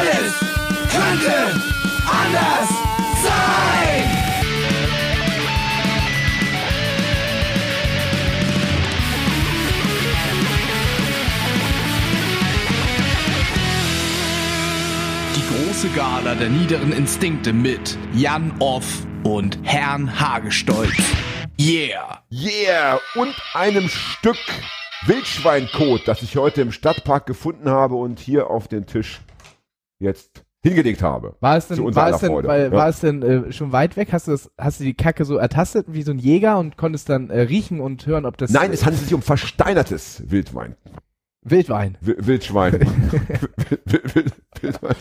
Alles könnte anders sein. Die große Gala der niederen Instinkte mit Jan Off und Herrn Hagestolz. Yeah! Yeah! Und einem Stück Wildschweinkot, das ich heute im Stadtpark gefunden habe und hier auf den Tisch jetzt hingelegt habe. War es denn, Zu war es denn, weil, Ja. war es denn äh, schon weit weg? Hast du, das, hast du die Kacke so ertastet wie so ein Jäger und konntest dann äh, riechen und hören, ob das Nein, äh, es handelt sich um versteinertes Wildwein. Wildwein. Wi- Wildschwein. Wild- Wild- Wild- Wildwein.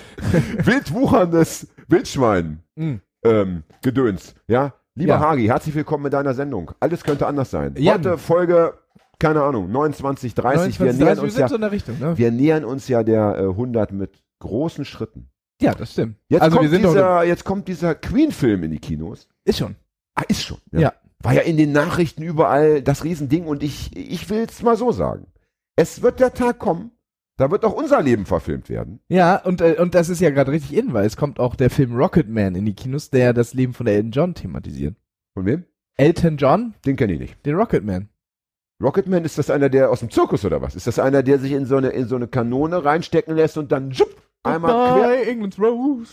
Wildwucherndes Wildschwein. Mm. Ähm, Gedöns. Ja? Lieber Ja. Hagi, herzlich willkommen in deiner Sendung. Alles könnte anders sein. Jan. Heute Folge, keine Ahnung, 29, 30. 29, wir, nähern 30, uns ja, so Richtung, ne? wir nähern uns ja der äh, 100 mit großen Schritten. Ja, das stimmt. Jetzt, also kommt dieser, jetzt kommt dieser Queen-Film in die Kinos. ist schon. Ah, ist schon. Ja. War ja in den Nachrichten überall das Riesending und ich, ich will es mal so sagen. Es wird der Tag kommen, da wird auch unser Leben verfilmt werden. Ja, und, äh, und das ist ja gerade richtig in, weil es kommt auch der Film Rocketman in die Kinos, der das Leben von Elton John thematisiert. Von wem? Elton John, Den kenne ich nicht. den Rocketman. Rocketman, ist das einer, der aus dem Zirkus oder was? Ist das einer, der sich in so eine, in so eine Kanone reinstecken lässt und dann schupp, einmal quer? England's Rose.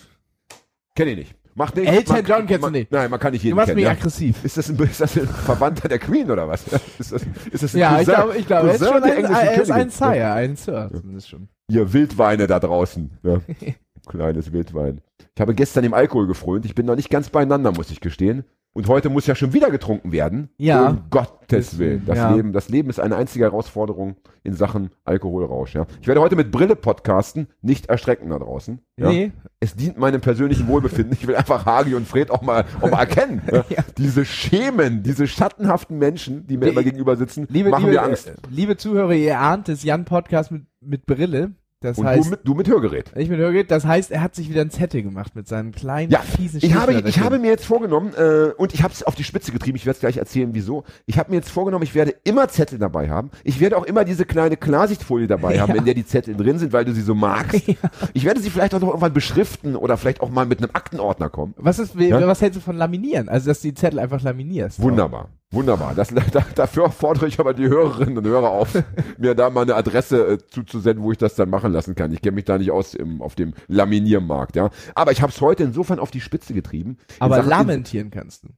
Kenne ich nicht. Macht nichts. Elton Man- John kennst man, du nicht. Nein, man kann nicht Du jeden machst kennen. mich Ja. aggressiv. Ist das, ein, ist das ein Verwandter der Queen oder was? Ist das, ist das ein Ja, ich Cousin- glaube, ich glaube, er ist schon ein, er ist ein? Sire, ein Sir, zumindest schon. Ihr Wildweine da draußen. Ja. Kleines Wildwein. Ich habe gestern dem Alkohol gefrönt. Ich bin noch nicht ganz beieinander, muss ich gestehen. Und heute muss ja schon wieder getrunken werden. Ja. Um Gottes Willen. Das, Ja. Leben, das Leben ist eine einzige Herausforderung in Sachen Alkoholrausch. Ja. Ich werde heute mit Brille podcasten. Nicht erschrecken da draußen. Ja. Nee, Es dient meinem persönlichen Wohlbefinden. Ich will einfach Hagi und Fred auch mal, auch mal erkennen. Ja. Ja. Diese Schemen, diese schattenhaften Menschen, die mir Die- immer gegenüber sitzen, liebe, machen liebe, mir Angst. äh, liebe Zuhörer, ihr ahnt es, Jan Podcast mit, mit Brille. Das Und heißt, du mit, du mit Hörgerät. ich mit Hörgerät, das heißt, er hat sich wieder ein Zettel gemacht mit seinen kleinen, Ja, fiesen Ich habe, ich habe mir jetzt vorgenommen, äh, und ich habe es auf die Spitze getrieben, ich werde es gleich erzählen, wieso. Ich habe mir jetzt vorgenommen, ich werde immer Zettel dabei haben. Ich werde auch immer diese kleine Klarsichtfolie dabei haben, Ja. in der die Zettel drin sind, weil du sie so magst. Ich werde sie vielleicht auch noch irgendwann beschriften oder vielleicht auch mal mit einem Aktenordner kommen. Was ist, Ja? was hältst du von Laminieren? Also, dass du die Zettel einfach laminierst. Wunderbar, wunderbar. Das, da, dafür fordere ich aber die Hörerinnen und Hörer auf, mir da mal eine Adresse äh, zuzusenden, wo ich das dann machen lassen kann. Ich kenne mich da nicht aus im, auf dem Laminiermarkt, ja. Aber ich habe es heute insofern auf die Spitze getrieben. Aber Sachen- lamentieren kannst du.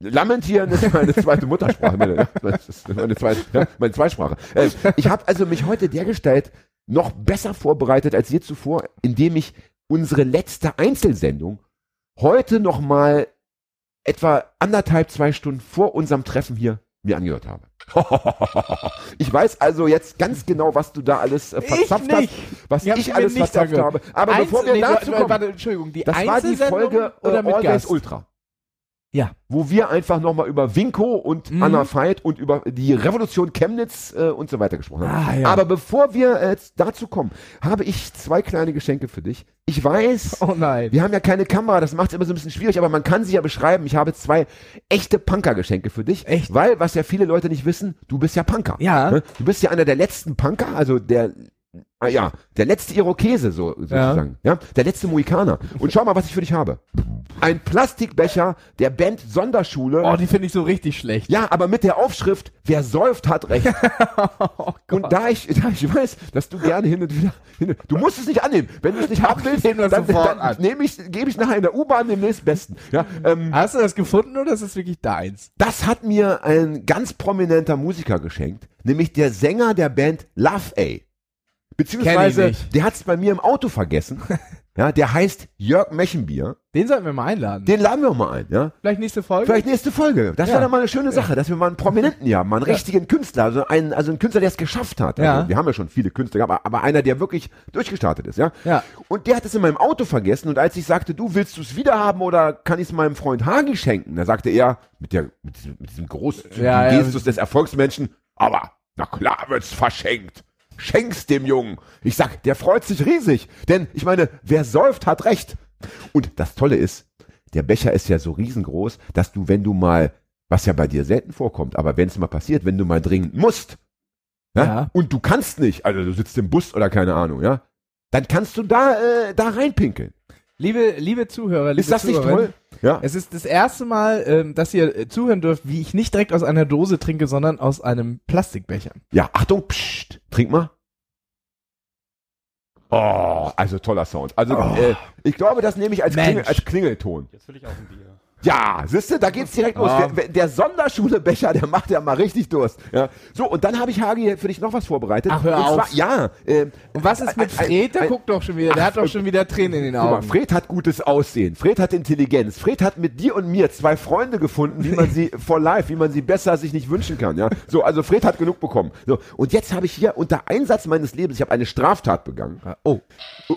Lamentieren ist meine zweite Muttersprache. Meine, meine, zweite, ja, meine Zweitsprache. Äh, ich habe also mich heute dergestalt noch besser vorbereitet als je zuvor, indem ich unsere letzte Einzelsendung heute noch mal etwa anderthalb, zwei Stunden vor unserem Treffen hier mir angehört habe. Ich weiß also jetzt ganz genau, was du da alles äh, verzapft hast, nicht. was ich mir alles nicht verzapft angehört. habe. Aber Einzel- bevor wir nee, dazu kommen, Warte, Entschuldigung, die das war die Einzelsendung Folge äh, oder mit Always Gast? Ultra. Ja. Wo wir einfach nochmal über Winko und Mhm. Anna Veit und über die Revolution Chemnitz äh, und so weiter gesprochen haben. Ah, ja. Aber bevor wir äh, jetzt dazu kommen, habe ich zwei kleine Geschenke für dich. Ich weiß, Oh nein. wir haben ja keine Kamera, das macht es immer so ein bisschen schwierig, aber man kann sie ja beschreiben. Ich habe zwei echte Punker-Geschenke für dich. Echt? Weil, was ja viele Leute nicht wissen, du bist ja Punker. Ja. Ne? Du bist ja einer der letzten Punker, also der, ah, ja, der letzte Irokese, so, sozusagen. Ja. Der letzte Mohikaner. Und schau mal, was ich für dich habe. Ein Plastikbecher der Band Sonderschule. Oh, die finde ich so richtig schlecht. Ja, aber mit der Aufschrift, wer säuft, hat recht. Oh Und da ich, da ich weiß, dass du gerne hin und wieder, hin, du musst es nicht annehmen. Wenn du es nicht haben willst, dann, dann an. nehme ich, gebe ich nachher in der U-Bahn dem nächstbesten. Ja, ähm, Hast du das gefunden oder ist das wirklich deins? das hat mir ein ganz prominenter Musiker geschenkt, nämlich der Sänger der Band Love A. Beziehungsweise, der hat es bei mir im Auto vergessen. ja, der heißt Jörg Mechenbier. Den sollten wir mal einladen. Den laden wir mal ein, ja. Vielleicht nächste Folge? Vielleicht nächste Folge. Das Ja. wäre doch mal eine schöne Sache, dass wir mal einen Prominenten hier haben, mal einen richtigen Künstler, also einen, also einen Künstler, der es geschafft hat. Also, Ja. Wir haben ja schon viele Künstler, gehabt, aber, aber einer, der wirklich durchgestartet ist, ja. Ja. Und der hat es in meinem Auto vergessen und als ich sagte, du willst du es wieder haben oder kann ich es meinem Freund Hagi schenken, da sagte er mit der mit diesem, mit diesem Ja, ja. Gestus des Erfolgsmenschen, aber na klar wird's verschenkt. Schenk's dem Jungen. Ich sag, der freut sich riesig, denn ich meine, wer säuft, hat recht. Und das Tolle ist, der Becher ist ja so riesengroß, dass du, wenn du mal, was ja bei dir selten vorkommt, aber wenn es mal passiert, wenn du mal dringend musst, ja, Ja. und du kannst nicht, also du sitzt im Bus oder keine Ahnung, ja, dann kannst du da, äh, da reinpinkeln. Liebe, liebe Zuhörer, liebe Ist das nicht toll? Ja. Es ist das erste Mal, ähm, dass ihr äh, zuhören dürft, wie ich nicht direkt aus einer Dose trinke, sondern aus einem Plastikbecher. Ja, Achtung, psst, trink mal. Oh, also toller Sound. Also äh, ich glaube, das nehme ich als. Klingel, als Klingelton. Jetzt will ich auch ein Bier. Ja, siehste, da geht's direkt los. Ah. Der, der Sonderschule-Becher, der macht ja mal richtig Durst. Ja. So, und dann habe ich Hagi für dich noch was vorbereitet. Ach, hör und auf. Zwar, ja. Äh, Und was ist mit ein- Fred? Der ein- guckt doch schon wieder, der hat doch schon wieder Tränen in den Guck mal, Augen. Fred hat gutes Aussehen. Fred hat Intelligenz. Fred hat mit dir und mir zwei Freunde gefunden, wie man sie for life, wie man sie besser sich nicht wünschen kann. Ja, so also Fred hat genug bekommen. So und jetzt habe ich hier unter Einsatz meines Lebens, ich habe eine Straftat begangen. Oh,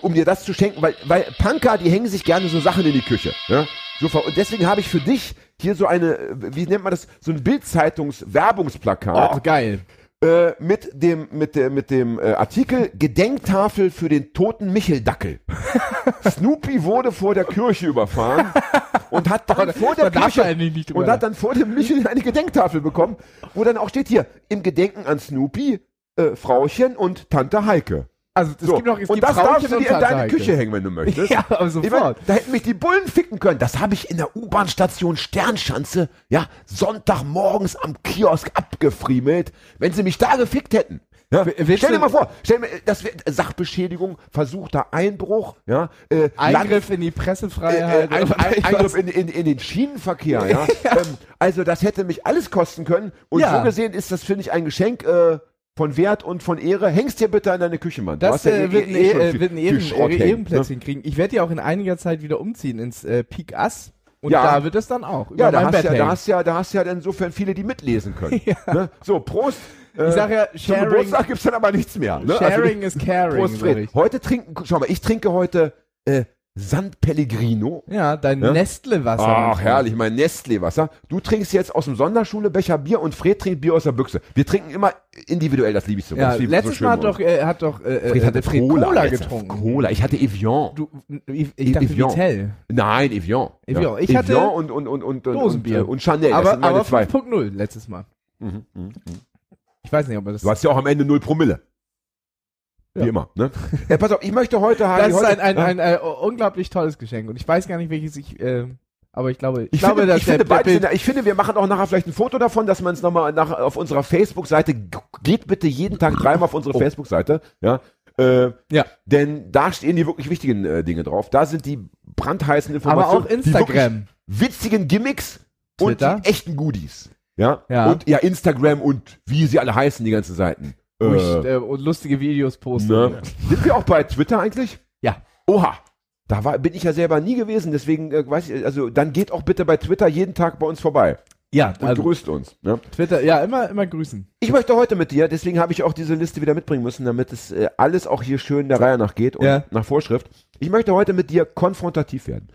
um dir das zu schenken, weil, weil Punker, die hängen sich gerne so Sachen in die Küche. Ja? So, ver- und deswegen habe ich für dich hier so eine, wie nennt man das, so ein Bildzeitungs-Werbungsplakat oh geil. äh, mit dem, mit der, mit dem äh, Artikel Gedenktafel für den toten Micheldackel. Snoopy wurde vor der Kirche überfahren und hat dann vor der Kirche und hat dann vor dem Michel eine Gedenktafel bekommen, wo dann auch steht hier im Gedenken an Snoopy, äh, Frauchen und Tante Heike. Also es So, gibt noch, es und das darfst du dir in deine. Küche hängen, wenn du möchtest. Ja, aber sofort. da hätten mich die Bullen ficken können. Das habe ich in der U-Bahn-Station Sternschanze, ja, Sonntagmorgens am Kiosk abgefriemelt, wenn sie mich da gefickt hätten. Ja, stell dir mal vor, stell mir, das wär Sachbeschädigung, versuchter Einbruch, ja, äh, Eingriff in die Land- Pressefreiheit. äh, ein, oder ein? Eingriff in, in, in den Schienenverkehr, ja. ähm, also das hätte mich alles kosten können. Und Ja. so gesehen ist das, finde ich, ein Geschenk äh, von Wert und von Ehre. Hängst dir bitte an deine Küche, Mann. Du Das ja äh, eh- wird, ein, eh äh, viel- wird ein viel Ehren, Schrott äh, Ehrenplätzchen kriegen. Ich werde ja auch in einiger Zeit wieder umziehen ins äh, Peak Ass. Und Ja. da wird es dann auch. Ja, da hast Bett ja, da hast ja, da hast ja insofern viele, die mitlesen können. Ne? So, Prost. Äh, Ich sag ja, zum Sharing, Geburtstag gibt's dann aber nichts mehr. Ne? sharing also, is caring. Prost, Fred. Heute trinken, schau mal, ich trinke heute äh, San Pellegrino. Ja, dein Ja? Nestle-Wasser. Ach, herrlich, mein Nestlé-Wasser. Du trinkst jetzt aus dem Sonderschule-Becher Bier und Fred trinkt Bier aus der Büchse. Wir trinken immer individuell, das liebe ich so. Ja, Das letztes so Mal hat doch, äh, hat doch äh, Fred äh, hatte Fred Cola, Cola getrunken. Cola, ich hatte Evian. Du, ich, ich dachte Evian. Vitell. Nein, Evian. Evian. Ich hatte Evian und, und, und, und, Dosenbier. und, und Chanel. das aber sind meine aber zwei. 5.0 letztes Mal. Mhm, mhm. Ich weiß nicht, ob das... Du hast ja auch am Ende null Promille. Wie Ja. immer. Ne? äh, pass auf, ich möchte heute das ist heute, ein, ein, Ja. ein, äh, unglaublich tolles Geschenk. Und ich weiß gar nicht, welches ich... Äh, aber ich glaube, ich, Ich, glaube, finde, dass ich, finde der, der ich finde, wir machen auch nachher vielleicht ein Foto davon, dass man es nochmal nach, auf unserer Facebook-Seite, geht bitte jeden Tag dreimal auf unsere Oh. Facebook-Seite, ja, äh, Ja. denn da stehen die wirklich wichtigen äh, Dinge drauf. Da sind die brandheißen aber Informationen, auch die wirklich Instagram. witzigen Gimmicks und Twitter. die echten Goodies. Ja? Ja. Und ja, Instagram und wie sie alle heißen, die ganzen Seiten. Wo ich, Äh, äh, und lustige Videos poste. ne? Sind wir auch bei Twitter eigentlich? Ja. Oha. Da war, bin ich ja selber nie gewesen, deswegen äh, weiß ich, also dann geht auch bitte bei Twitter jeden Tag bei uns vorbei Ja, und also grüßt uns. Ne? Twitter, ja, immer, immer grüßen. Ich möchte heute mit dir, deswegen habe ich auch diese Liste wieder mitbringen müssen, damit es äh, alles auch hier schön der Reihe nach geht und Ja. nach Vorschrift. Ich möchte heute mit dir konfrontativ werden.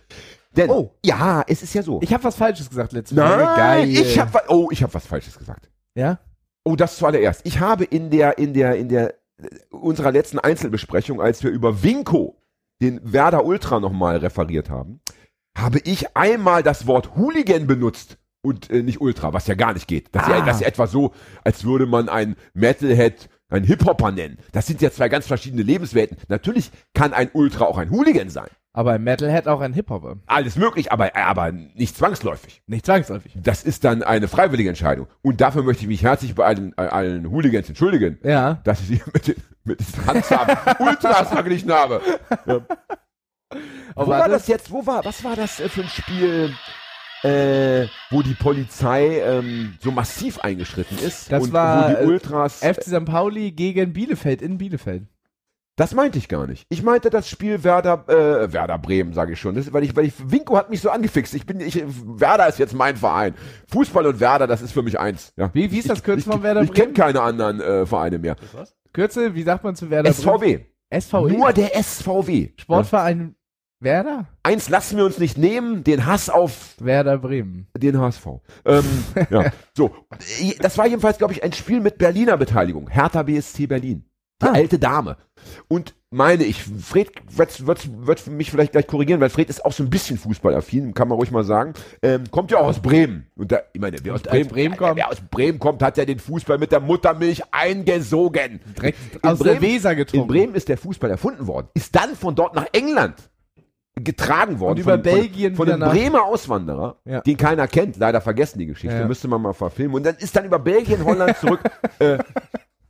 Denn, Oh. ja, es ist ja so. Ich habe was Falsches gesagt letztes Mal. Nein, Geil. ich habe oh, ich habe was Falsches gesagt. Ja? Oh, das zuallererst. Ich habe in der, in der, in der, äh, unserer letzten Einzelbesprechung, als wir über Winko, den Werder Ultra nochmal referiert haben, habe ich einmal das Wort Hooligan benutzt und äh, nicht Ultra, was ja gar nicht geht. Das, ist ja, Ah. das ist ja etwa so, als würde man ein Metalhead ein Hip-Hopper nennen. Das sind ja zwei ganz verschiedene Lebenswelten. Natürlich kann ein Ultra auch ein Hooligan sein. Aber ein Metalhead auch ein Hip-Hopper. Alles möglich, aber, aber nicht zwangsläufig. Nicht zwangsläufig. Das ist dann eine freiwillige Entscheidung. Und dafür möchte ich mich herzlich bei allen, äh, allen Hooligans entschuldigen, Ja. dass ich sie mit, den, mit diesen Handzahmen Ultras verglichen habe. Ja. Oh, wo war das jetzt? Wo war, was war das äh, für ein Spiel, äh, wo die Polizei ähm, so massiv eingeschritten ist? Das und war, wo die äh, Ultras. FC St. Pauli gegen Bielefeld in Bielefeld. das meinte ich gar nicht. Ich meinte das Spiel Werder, äh, Werder Bremen, sage ich schon. Das, weil ich, weil ich, Winko hat mich so angefixt. Ich bin, ich, Werder ist jetzt mein Verein. Fußball und Werder, das ist für mich eins. Ja. Wie, wie ist das Kürzel ich, von Werder Ich kenne Bremen? keine anderen äh, Vereine mehr. Kürzel, wie sagt man zu Werder Bremen? SVW. SVW? Nur der SVW. Ja. Sportverein Werder? Eins lassen wir uns nicht nehmen, den Hass auf Werder Bremen. den HSV. Ähm, ja. So, das war jedenfalls, glaube ich, ein Spiel mit Berliner Beteiligung. Hertha BSC Berlin. Die Ah. alte Dame. Und meine ich, Fred wird, wird, wird mich vielleicht gleich korrigieren, weil Fred ist auch so ein bisschen fußballaffin, kann man ruhig mal sagen. Ähm, kommt ja auch aus Bremen. Und da, ich meine, wer aus Bremen, Bremen kommt- wer aus Bremen kommt, hat ja den Fußball mit der Muttermilch eingesogen. Direkt In aus der Bremen- Weser In getrunken. Bremen ist der Fußball erfunden worden, ist dann von dort nach England getragen worden. Und über von, Belgien von, von einem Bremer Auswanderer, Ja. den keiner kennt, leider vergessen die Geschichte, Ja. müsste man mal verfilmen. Und dann ist dann über Belgien, Holland zurück äh,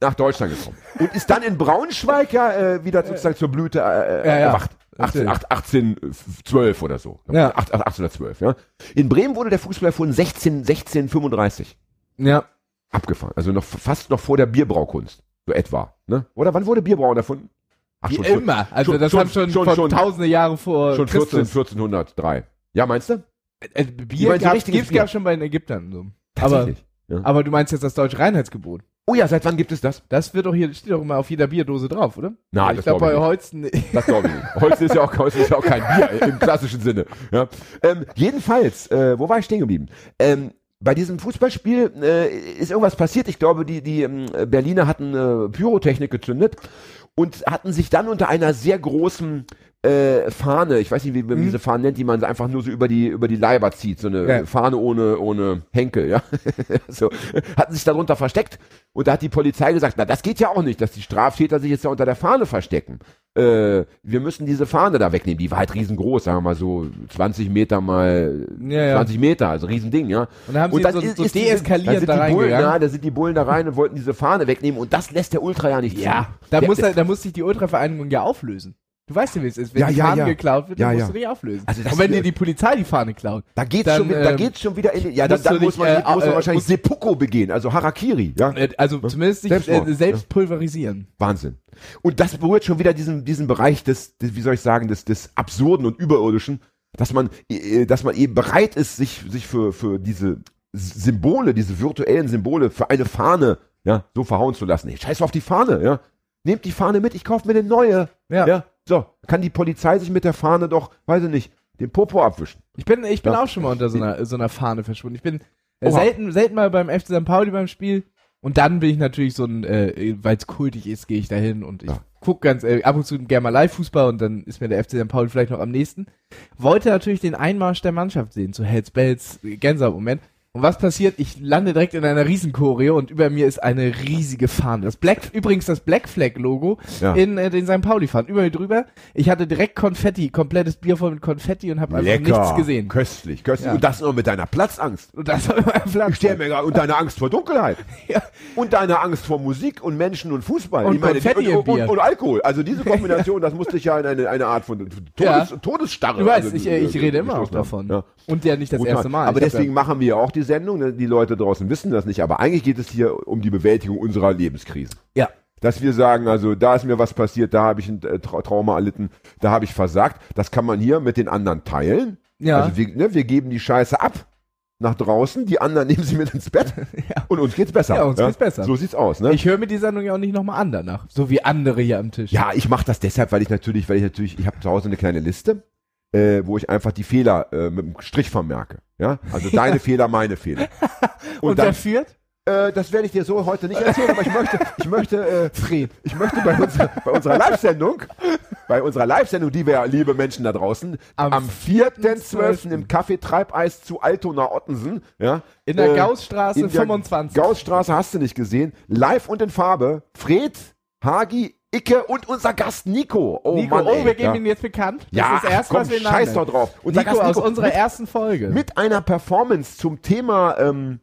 nach Deutschland gekommen. Und ist dann in Braunschweig ja äh, wieder sozusagen zur Blüte äh, Ja, ja. erwacht. 18, Natürlich. 18, 1812 oder so. Ja. 8, 1812, ja. In Bremen wurde der Fußball erfunden 16, 1635 Ja. abgefahren. Also noch fast noch vor der Bierbraukunst. So etwa. Ne? Oder wann wurde Bierbrauen erfunden? Ach, Wie schon- immer. Also schon- das schon- haben schon, schon- schon- tausende Jahre vor Schon 14, Christus. 1403. Ja, meinst du? Äh, Bier so gab es gab schon bei den Ägyptern. So. Aber, Tatsächlich. ja. aber du meinst jetzt das deutsche Reinheitsgebot. Oh ja, seit wann gibt es das? Das wird doch hier, steht doch immer auf jeder Bierdose drauf, oder? Nein, ich das glaube glaub bei. Holzen. Das glaube ich nicht. Holz ist ja auch, Holz ist ja auch kein Bier im klassischen Sinne. Ja. Ähm, jedenfalls, äh, wo war ich stehen geblieben? Ähm, bei diesem Fußballspiel äh, ist irgendwas passiert. Ich glaube, die, die ähm, Berliner hatten äh, Pyrotechnik gezündet und hatten sich dann unter einer sehr großen äh, Fahne, ich weiß nicht, wie man Mhm. diese Fahne nennt, die man einfach nur so über die über die Leiber zieht, so eine Ja. Fahne ohne ohne Henkel, ja, so hatten sich darunter versteckt und da hat die Polizei gesagt, na das geht ja auch nicht, dass die Straftäter sich jetzt ja unter der Fahne verstecken. Äh, wir müssen diese Fahne da wegnehmen. Die war halt riesengroß, sagen wir mal so 20 Meter mal Ja, ja. 20 Meter, also Riesending, ja. Und dann haben sie so, so diese- deeskalierend sind da die Bullen, reingegangen. ja, da sind die Bullen da rein und wollten diese Fahne wegnehmen und das lässt der Ultra ja nicht Ja, zu. da Der- muss, er, da muss sich die Ultravereinigung ja auflösen. Du weißt ja, wie es ist. Wenn Ja, die ja, Fahne ja. geklaut wird, dann musst du dich auflösen. Also das Und wenn dir die Polizei die Fahne klaut, Da geht's, Dann, schon, wieder, da ähm, geht's schon wieder in die, ja, dann, dann muss man, äh, muss man äh, wahrscheinlich Seppuku begehen, also Harakiri, ja. äh, also zumindest sich äh, selbst pulverisieren. Wahnsinn. Und das berührt schon wieder diesen, diesen Bereich des, des, wie soll ich sagen, des, des Absurden und Überirdischen, dass man, äh, dass man eben bereit ist, sich, sich für, für diese Symbole, diese virtuellen Symbole, für eine Fahne, ja, so verhauen zu lassen. Hey, scheiß auf die Fahne, ja. Nehmt die Fahne mit, ich kaufe mir eine neue. Ja. Ja. So, kann die Polizei sich mit der Fahne doch, weiß ich nicht, den Popo abwischen. Ich bin, ich bin Ja. auch schon mal unter so einer, so einer Fahne verschwunden. Ich bin äh, selten, selten mal beim FC St. Pauli beim Spiel. Und dann bin ich natürlich so ein, äh, weil es kultig ist, gehe ich da hin und ich Ja. guck ganz äh, ab und zu gerne mal Live-Fußball und dann ist mir der FC St. Pauli vielleicht noch am nächsten. Wollte natürlich den Einmarsch der Mannschaft sehen, zu Hells Bells, Gänsehaut-Moment. Und was passiert? Ich lande direkt in einer Riesenchoreo und über mir ist eine riesige Fahne. Das Black, übrigens das Black Flag Logo Ja. in äh, den St. Pauli Fahnen. Über mir drüber. Ich hatte direkt Konfetti, komplettes Bier voll mit Konfetti und habe einfach nichts gesehen. Köstlich, köstlich. Ja. Und das noch mit deiner Platzangst. Und das war mein Platz. Ich stell mir und deine Angst vor Dunkelheit. Ja. Und deine Angst vor Musik und Menschen und Fußball. Und ich meine, die, Konfetti und, und, Bier. und Alkohol. Also diese Kombination, das musste ich ja in eine, eine Art von Todes. Todesstarre. Du weißt, also, ich, äh, ich äh, rede immer auch davon. Und ja nicht das Brutal. erste Mal. Aber Ich deswegen machen wir ja auch die Sendung. ne? Die Leute draußen wissen das nicht. Aber eigentlich geht es hier um die Bewältigung unserer Lebenskrisen. Ja. Dass wir sagen, also da ist mir was passiert, da habe ich ein äh, Tra Trauma erlitten, da habe ich versagt. Das kann man hier mit den anderen teilen. Ja. Also wir, ne, wir geben die Scheiße ab nach draußen, die anderen nehmen sie mit ins Bett Ja. und uns geht's besser. Ja, uns geht's besser. So sieht's aus, ne? ich höre mir die Sendung ja auch nicht nochmal an danach. So wie andere hier am Tisch. ja, ich mache das deshalb, weil ich natürlich, weil ich natürlich, ich habe zu Hause eine kleine Liste, äh, wo ich einfach die Fehler äh, mit dem Strich vermerke. Ja, also deine Fehler, meine Fehler. Und, Und, dann, führt? äh, das werde ich dir so heute nicht erzählen, aber ich möchte, ich möchte, äh, Fred. ich möchte bei, unserer bei unserer Live-Sendung, bei unserer Live-Sendung, die wir, ja, liebe Menschen da draußen, Am am, 4.12. im Café Treibeis zu Altona Ottensen, ja, In der äh, Gaussstraße in der 25. Gaussstraße hast du nicht gesehen. Live und in Farbe. Fred, Hagi, Icke und unser Gast Nico. Oh Nico, Mann, oh, ey. wir geben ja. ihn jetzt bekannt. Ja, das ist erst, komm, was wir scheiß doch drauf. Unser Nico Gast aus Nico unserer mit, ersten Folge. mit einer Performance zum Thema ähm,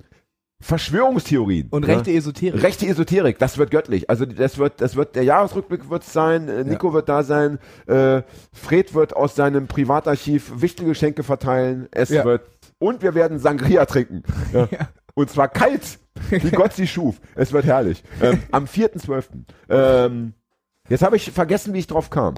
Verschwörungstheorien. Und ja. rechte Esoterik. Rechte Esoterik, das wird göttlich. Also das wird, das wird der Jahresrückblick wird sein. Äh, Nico wird da sein. Äh, Fred wird aus seinem Privatarchiv wichtige Geschenke verteilen. Es Ja. wird und wir werden Sangria trinken. Ja. Ja. Und zwar kalt, wie Gott sie schuf. Es wird herrlich. Ähm, am 4.12. Ähm, jetzt habe ich vergessen, wie ich drauf kam.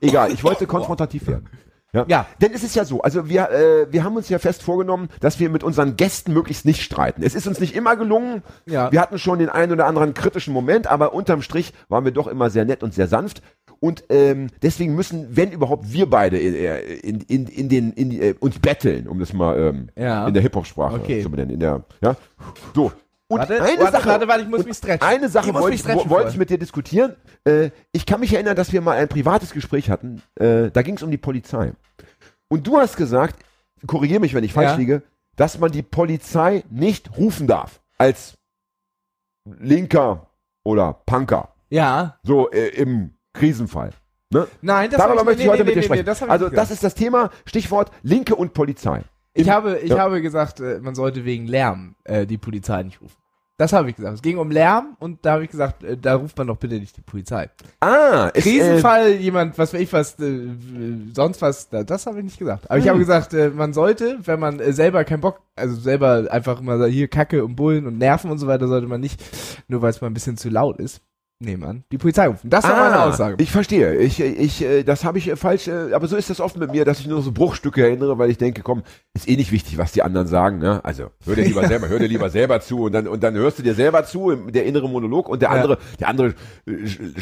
Egal, ich wollte konfrontativ werden. Ja. Ja. Denn es ist ja so, also wir, äh, wir haben uns ja fest vorgenommen, dass wir mit unseren Gästen möglichst nicht streiten. Es ist uns nicht immer gelungen. Ja. Wir hatten schon den einen oder anderen kritischen Moment, aber unterm Strich waren wir doch immer sehr nett und sehr sanft. Und ähm, deswegen müssen, wenn überhaupt, wir beide äh, in, in, in den, in die, äh, uns betteln, um das mal ähm, Ja. in der Hip-Hop-Sprache Okay. zu benennen. In der, ja? So. Und Warte, eine warte, Sache, warte, warte, ich muss mich stretchen. Eine Sache Ich wollte ich, stretchen wollte ich mit dir diskutieren. Äh, ich kann mich erinnern, dass wir mal ein privates Gespräch hatten. Äh, da ging es um die Polizei. Und du hast gesagt, korrigiere mich, wenn ich falsch Ja. liege, dass man die Polizei nicht rufen darf als Linker oder Punker. Ja. So äh, im Krisenfall. Ne? Nein, das Darüber hab möchte ich nee, heute nee, mit dir sprechen. Das ich also das ist das Thema, Stichwort Linke und Polizei. ich habe, ich Ja. habe gesagt, äh, man sollte wegen Lärm äh, die Polizei nicht rufen. Das habe ich gesagt. Es ging um Lärm und da habe ich gesagt, äh, da ruft man doch bitte nicht die Polizei. Ah, äh, Krisenfall, jemand, was weiß ich was, äh, sonst was, da, das habe ich nicht gesagt. Aber ich Hm. habe gesagt, äh, man sollte, wenn man äh, selber keinen Bock, also selber einfach immer hier Kacke und Bullen und Nerven und so weiter, sollte man nicht, nur weil es mal ein bisschen zu laut ist, nehmen an, die Polizei rufen. Das war meine Ah, Aussage. Ich verstehe. Ich, ich, äh, das habe ich äh, falsch, äh, aber so ist das oft mit mir, dass ich nur so Bruchstücke erinnere, weil ich denke, komm, ist eh nicht wichtig, was die anderen sagen, ne? Also, hör dir lieber selber, hör dir lieber selber zu und dann, und dann hörst du dir selber zu, der innere Monolog und der Ja. andere, der andere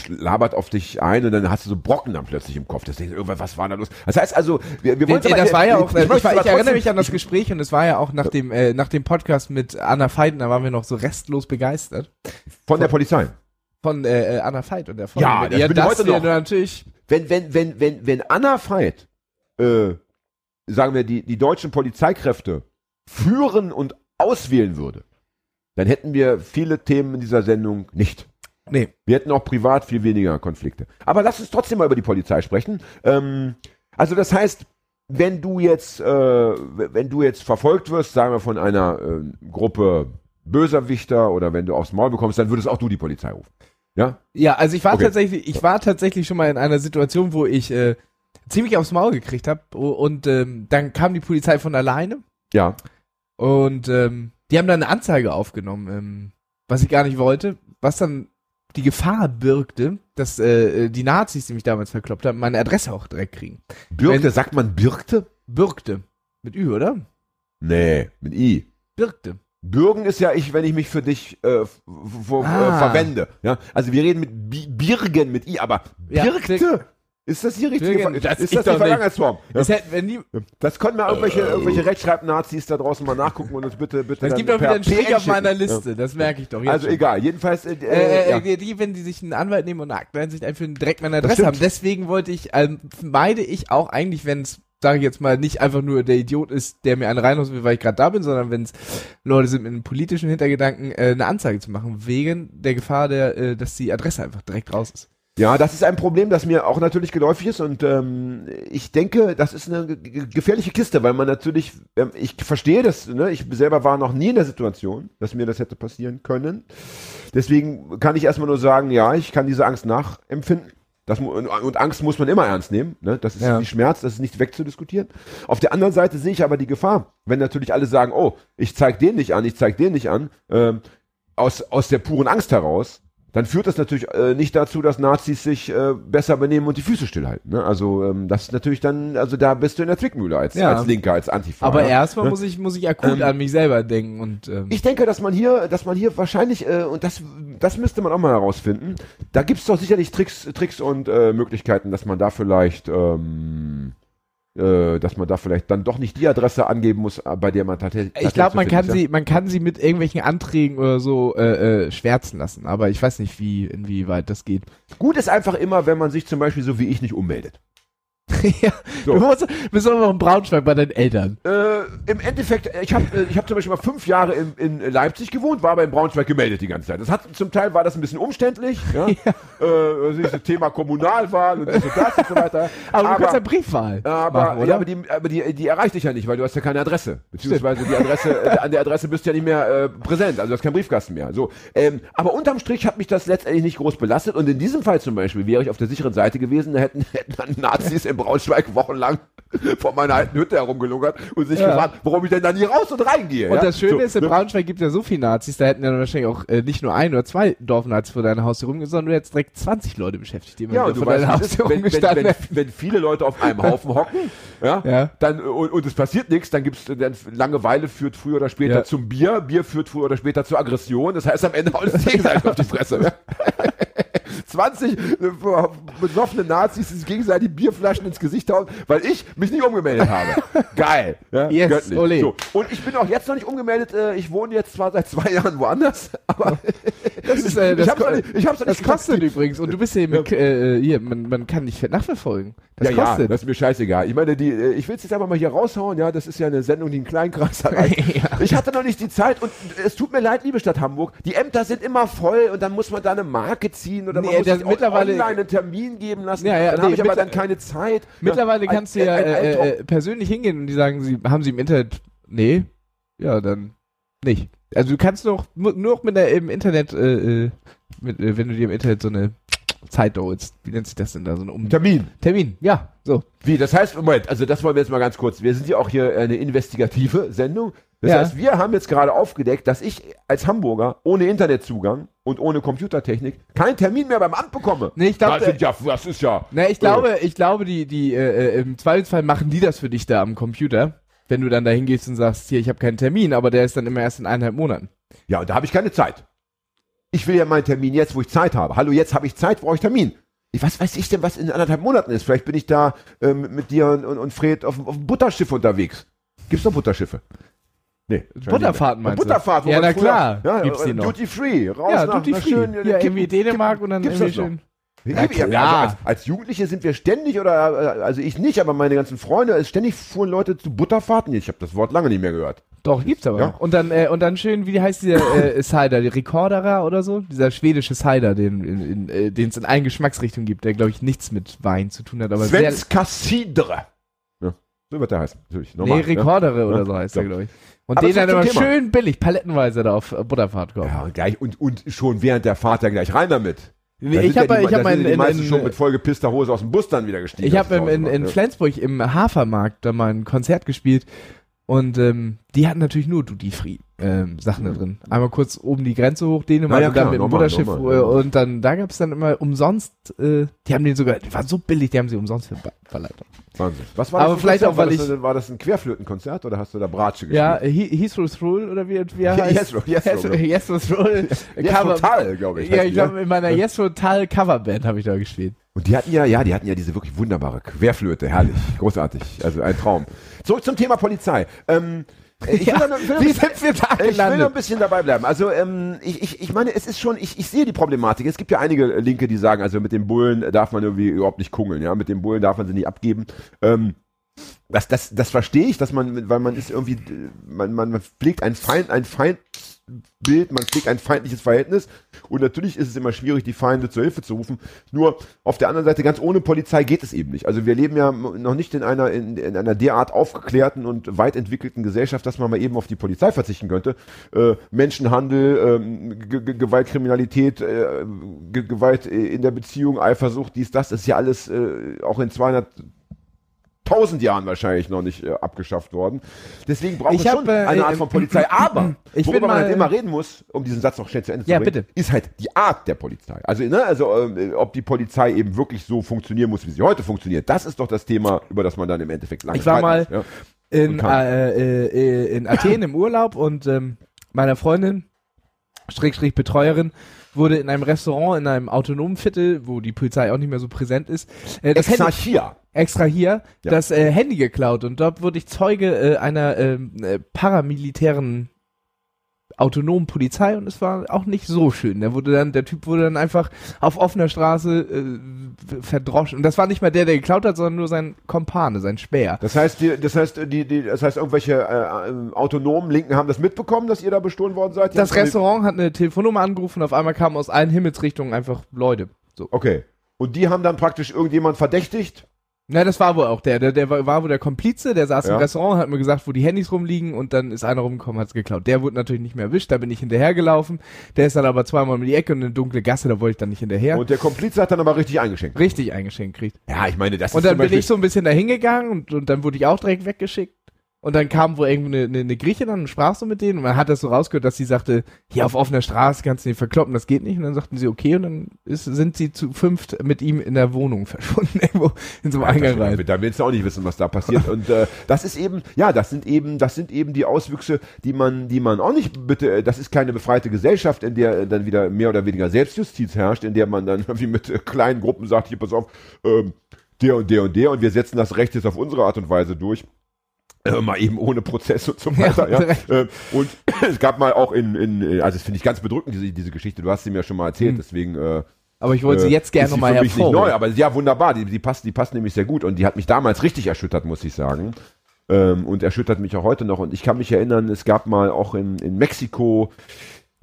labert auf dich ein und dann hast du so Brocken dann plötzlich im Kopf. Das denkst, du, was war da los? Das heißt also, wir, wir wollen das war ja auch, ich, ich, war, ich erinnere mich an das Gespräch und es war ja auch nach dem, äh, nach dem Podcast mit Anna Veit, da waren wir noch so restlos begeistert von der Polizei. Von äh, äh, Anna Veit und der Folge Ja, das ich dass heute noch. natürlich, wenn, wenn, wenn, wenn, wenn Anna Veit, äh, sagen wir, die, die deutschen Polizeikräfte führen und auswählen würde, dann hätten wir viele Themen in dieser Sendung nicht. nee, Wir hätten auch privat viel weniger Konflikte. Aber lass uns trotzdem mal über die Polizei sprechen. Ähm, also das heißt, wenn du jetzt, äh, wenn du jetzt verfolgt wirst, sagen wir von einer äh, Gruppe Böserwichter oder wenn du aufs Maul bekommst, dann würdest auch du die Polizei rufen. Ja? Ja, also ich war Okay. tatsächlich, ich war tatsächlich schon mal in einer Situation, wo ich äh, ziemlich aufs Maul gekriegt habe und ähm, dann kam die Polizei von alleine Ja. und ähm, die haben dann eine Anzeige aufgenommen, ähm, was ich gar nicht wollte, was dann die Gefahr birgte, dass äh, die Nazis, die mich damals verkloppt haben, meine Adresse auch direkt kriegen. Birkte, Wenn- sagt man Birkte? Birgte. Mit Ü, oder? Nee, mit I. Birgte. Bürgen ist ja ich, wenn ich mich für dich äh, f- Ah. äh, verwende. Ja, also wir reden mit Bi Birgen mit I, aber Ja, Birkte. ist das die richtige Birgen, das Ist das die. Vergangenheitsform? Ja. Wir nie, Das können wir irgendwelche, irgendwelche Rechtschreibnazis da draußen mal nachgucken und uns bitte, bitte. es gibt doch wieder einen Strich auf meiner. Liste, das merke ich doch Ja. Also schon. egal, jedenfalls. Äh, Äh, äh, äh, ja. die, wenn die sich einen Anwalt nehmen und eine Akteneinsicht einführen, direkt meine Das Adresse haben. Deswegen wollte ich, ähm, meide ich auch eigentlich, wenn es, sage ich jetzt mal, nicht einfach nur der Idiot ist, der mir einen reinhauen will, weil ich gerade da bin, sondern wenn es Leute sind mit einem politischen Hintergedanken, äh, eine Anzeige zu machen, wegen der Gefahr, der, äh, dass die Adresse einfach direkt raus ist. Ja, das ist ein Problem, das mir auch natürlich geläufig ist und ähm, ich denke, das ist eine ge- ge- gefährliche Kiste, weil man natürlich, ähm, ich verstehe das, ne, ich selber war noch nie in der Situation, dass mir das hätte passieren können. Deswegen kann ich erstmal nur sagen, ja, ich kann diese Angst nachempfinden. Das, und, Angst muss man immer ernst nehmen. Ne? Das ist Ja. wie Schmerz, das ist nicht wegzudiskutieren. Auf der anderen Seite sehe ich aber die Gefahr, wenn natürlich alle sagen, oh, ich zeig den nicht an, ich zeig den nicht an, ähm, aus, aus der puren Angst heraus, dann führt das natürlich äh, nicht dazu, dass Nazis sich äh, besser benehmen und die Füße stillhalten. Ne? Also ähm, das ist natürlich dann, also da bist du in der Zwickmühle als, Ja. als Linker, als Antifa. Aber ja. erstmal Ne? muss ich, muss ich akut Ähm, an mich selber denken und, ähm, Ich denke, dass man hier, dass man hier wahrscheinlich, äh, und das, das müsste man auch mal herausfinden, da gibt's doch sicherlich Tricks, Tricks und äh, Möglichkeiten, dass man da vielleicht, ähm, äh, dass man da vielleicht dann doch nicht die Adresse angeben muss, äh, bei der man tatsächlich. ich glaube, man kann tatsächlich sie, man kann sie mit irgendwelchen Anträgen oder so äh, äh, schwärzen lassen, aber ich weiß nicht, wie, inwieweit das geht. ist. Gut ist einfach immer, wenn man sich zum Beispiel so wie ich nicht ummeldet. ja, So. du musst, bist doch noch in Braunschweig bei deinen Eltern. Äh, Im Endeffekt, äh, ich habe äh, ich hab zum Beispiel mal fünf Jahre in, in Leipzig gewohnt, war aber in Braunschweig gemeldet die ganze Zeit. Das hat zum Teil war das ein bisschen umständlich, ja. Äh, das Thema Kommunalwahl und das und das und so weiter. Aber, du kannst ja Briefwahl aber, machen, ja, aber, die, aber die, die erreicht dich ja nicht, weil du hast ja keine Adresse. Beziehungsweise die Adresse, äh, an der Adresse bist du ja nicht mehr äh, präsent, also du hast keinen Briefkasten mehr. So, ähm, aber unterm Strich hat mich das letztendlich nicht groß belastet und in diesem Fall zum Beispiel wäre ich auf der sicheren Seite gewesen, da hätten, hätten dann Nazis in Braunschweig wochenlang vor meiner alten Hütte herumgelungert und sich Ja. gefragt, warum ich denn da nie raus und reingehe. Und ja? das Schöne so, ist, in ne? Braunschweig gibt es ja so viele Nazis, da hätten ja wahrscheinlich auch äh, nicht nur ein oder zwei Dorfnazis vor deinem Haus herumgehen, sondern du hättest direkt 20 Leute beschäftigt, die Ja, vor deinem Haus es ist, wenn, wenn, wenn, wenn viele Leute auf einem Haufen hocken, ja, Ja. dann und, und es passiert nichts, dann gibt's dann Langeweile führt früher oder später Ja. zum Bier, Bier führt früher oder später zur Aggression. Das heißt am Ende alles gegenseitig auf die Fresse. Ja. 20 äh, besoffene Nazis sich gegenseitig Bierflaschen ins Gesicht hauen, weil ich mich nicht umgemeldet habe. Geil. Ja, Yes, göttlich. ole. So. Und ich bin auch jetzt noch nicht umgemeldet. Äh, ich wohne jetzt zwar seit zwei Jahren woanders, aber Das ist, äh, das ich hab's noch nicht, ich hab's noch Das nicht kostet übrigens. Und du bist hier, mit, äh, hier man, man kann dich nachverfolgen. Das ja, ja, kostet. das ist mir scheißegal. Ich meine, die, äh, ich will es jetzt einfach mal hier raushauen, ja, das ist ja eine Sendung, die einen kleinen Kreis erreicht. Ja. Ich hatte noch nicht die Zeit und es tut mir leid, liebe Stadt Hamburg, die Ämter sind immer voll und dann muss man da eine Marke ziehen oder man Nee, muss sich mittlerweile- online einen Termin geben lassen. Ja, ja, dann nee, habe ich aber dann keine Zeit. Mittlerweile Ja, kannst du ja äh, äh, persönlich hingehen und die sagen, sie haben sie im Internet. Nee. Ja, dann nicht. Also du kannst noch nur noch mit der im Internet, äh, äh, mit, äh, wenn du dir im Internet so eine Zeit holst. Wie nennt sich das denn da? So eine um Termin. Termin. Ja, so. Wie, das heißt, Moment, also das wollen wir jetzt mal ganz kurz. Wir sind ja auch hier eine investigative Sendung. Das Ja. heißt, wir haben jetzt gerade aufgedeckt, dass ich als Hamburger ohne Internetzugang und ohne Computertechnik keinen Termin mehr beim Amt bekomme. Nee, ich glaub, das, sind ja, das ist ja. Na, ich glaube, ich glaube, die, die, äh, äh, im Zweifelsfall machen die das für dich da am Computer. Wenn du dann da hingehst und sagst, hier, ich habe keinen Termin, aber der ist dann immer erst in eineinhalb Monaten. Ja, und da habe ich keine Zeit. Ich will ja meinen Termin jetzt, wo ich Zeit habe. Hallo, jetzt habe ich Zeit, brauche ich Termin. Was weiß ich denn, was in anderthalb Monaten ist? Vielleicht bin ich da ähm, mit dir und, und, und Fred auf, dem- auf dem Butterschiff unterwegs. Gibt's noch Butterschiffe? Nee. Butterfahrten meinst du? Butterfahrt, wo Ja, man na früher- klar, Ja, gibt's die äh, noch. Duty Free, raus Ja, nach, Duty nach Free. schön, äh, ja, kippen- irgendwie Dänemark und dann irgendwie schön. Ja, klar. also als, als Jugendliche sind wir ständig, oder äh, also ich nicht, aber meine ganzen Freunde, es ständig fuhren Leute zu Butterfahrten. Ich habe das Wort lange nicht mehr gehört. Doch, gibt's aber. Ja. Und dann, äh, und dann schön, wie heißt dieser äh, Cider, der Recorderer oder so? Dieser schwedische Cider, den in, in, äh, den es in allen Geschmacksrichtungen gibt, der glaube ich nichts mit Wein zu tun hat, aber. Svenska Cidre. Ja, so wird der heißen. Natürlich, Nee, normal, ne? Oder Ja. so heißt Ja. der, glaube ich. Und Aber den dann immer Thema. schön billig, palettenweise da auf äh, Butterfahrt kommen. Ja, und gleich, und, und schon während der Fahrt dann gleich rein damit. Da ich ja habe die, ich sind in, die in, meisten schon in, mit vollgepisster Hose aus dem Bus dann wieder gestiegen. ich habe in, es in, in ne? Flensburg im Hafermarkt da mal ein Konzert gespielt und ähm, die hatten natürlich nur Duty-Free ähm, Sachen da drin. Einmal kurz oben die Grenze hoch, Dänemark Na ja, und dann klar, mit dem Mutterschiff normal, äh, normal. und dann da gab's dann immer umsonst, äh, die haben den sogar, die war so billig, die haben sie umsonst ver verleiht. Wahnsinn. Was war Aber das ein vielleicht Konzert? auch, weil war das, ich- ein- War das ein Querflötenkonzert oder hast du da Bratsche gespielt? Ja, He- Heathrow Through oder wie, wie er heißt? Yes, Roll, Yes, Yes, Roll. yes, Roll. Yes, total, glaube ich. Ja, ich glaube, in meiner Yes Total Coverband habe ich da gespielt. Und die hatten ja, ja, die hatten ja diese wirklich wunderbare Querflöte, herrlich, großartig, also ein Traum. Zurück zum Thema Polizei. Ähm, ich will, Ja, da noch, ich will, wie ein bisschen- sind wir da ich will noch gelandet? ein bisschen dabei bleiben. Also ähm, ich, ich, ich meine, es ist schon, ich, ich sehe die Problematik. Es gibt ja einige Linke, die sagen, also mit den Bullen darf man irgendwie überhaupt nicht kungeln, ja, mit den Bullen darf man sie nicht abgeben. Ähm, das, das, das verstehe ich, dass man, weil man ist irgendwie, äh, man, man, man pflegt ein Feind, ein Feindbild, man pflegt ein feindliches Verhältnis und natürlich ist es immer schwierig, die Feinde zur Hilfe zu rufen. Nur auf der anderen Seite, ganz ohne Polizei geht es eben nicht. Also wir leben ja noch nicht in einer, in, in einer derart aufgeklärten und weit entwickelten Gesellschaft, dass man mal eben auf die Polizei verzichten könnte. Äh, Menschenhandel, G Gewaltkriminalität, äh, Gewalt äh, in der Beziehung, Eifersucht, dies, das, ist ja alles äh, auch in 200 tausend Jahren wahrscheinlich noch nicht äh, abgeschafft worden. Deswegen braucht Ich es hab, schon äh, eine Art äh, von Polizei. Aber ich worüber bin man mal- halt immer reden muss, um diesen Satz noch schnell zu Ende Ja, zu bringen, bitte. ist halt die Art der Polizei. Also, ne, also ähm, ob die Polizei eben wirklich so funktionieren muss, wie sie heute funktioniert. Das ist doch das Thema, über das man dann im Endeffekt lange Ich war mal muss, ja. in, äh, äh, in Athen im Urlaub und ähm, meiner Freundin, Schrägstrich Betreuerin, wurde in einem Restaurant in einem autonomen Viertel, wo die Polizei auch nicht mehr so präsent ist, äh, das Handy, Exarchia. extra hier, Ja. das äh, Handy geklaut und dort wurde ich Zeuge äh, einer ähm, äh, paramilitären autonomen Polizei und es war auch nicht so schön. Der wurde dann, der Typ wurde dann einfach auf offener Straße äh, verdroschen. Und das war nicht mal der, der geklaut hat, sondern nur sein Kompane, sein Speer. Das heißt, die, das heißt, die, die, das heißt, irgendwelche äh, äh, autonomen Linken haben das mitbekommen, dass ihr da bestohlen worden seid? Die Das Restaurant hat eine Telefonnummer angerufen und auf einmal kamen aus allen Himmelsrichtungen einfach Leute. So. Okay. Und die haben dann praktisch irgendjemand verdächtigt? Na, das war wohl auch der. Der, der war, war wohl der Komplize, der saß Ja. im Restaurant, hat mir gesagt, wo die Handys rumliegen und dann ist einer rumgekommen, hat's geklaut. Der wurde natürlich nicht mehr erwischt, da bin ich hinterhergelaufen. Der ist dann aber zweimal um die Ecke und in eine dunkle Gasse, da wollte ich dann nicht hinterher. Und der Komplize hat dann aber richtig eingeschenkt. Richtig eingeschenkt kriegt. Ja, ich meine, das Und ist dann zum bin ich so ein bisschen da hingegangen und, und dann wurde ich auch direkt weggeschickt. Und dann kam wohl irgendwie eine, eine, eine Griechin an und sprach so mit denen und man hat das so rausgehört, dass sie sagte, hier auf offener Straße kannst du nicht verkloppen, das geht nicht. Und dann sagten sie, okay, und dann ist, sind sie zu fünft mit ihm in der Wohnung verschwunden, irgendwo in so einem Eingang rein. Da willst du auch nicht wissen, was da passiert. Und äh, das ist eben, ja, das sind eben, das sind eben die Auswüchse, die man, die man auch nicht bitte, äh, das ist keine befreite Gesellschaft, in der äh, dann wieder mehr oder weniger Selbstjustiz herrscht, in der man dann irgendwie mit äh, kleinen Gruppen sagt, hier pass auf, ähm, der und der und der und wir setzen das Recht jetzt auf unsere Art und Weise durch. Äh, mal eben ohne Prozess und so weiter. Ja, ja. Äh, und es gab mal auch in, in also das finde ich ganz bedrückend, diese, diese Geschichte. Du hast sie mir schon mal erzählt, Mhm. deswegen. Äh, Aber ich wollte sie äh, jetzt gerne nochmal für mich nicht neu, aber ja, wunderbar. Die, die, passt, die passt nämlich sehr gut und die hat mich damals richtig erschüttert, muss ich sagen. Ähm, und erschüttert mich auch heute noch. Und ich kann mich erinnern, es gab mal auch in, in Mexiko,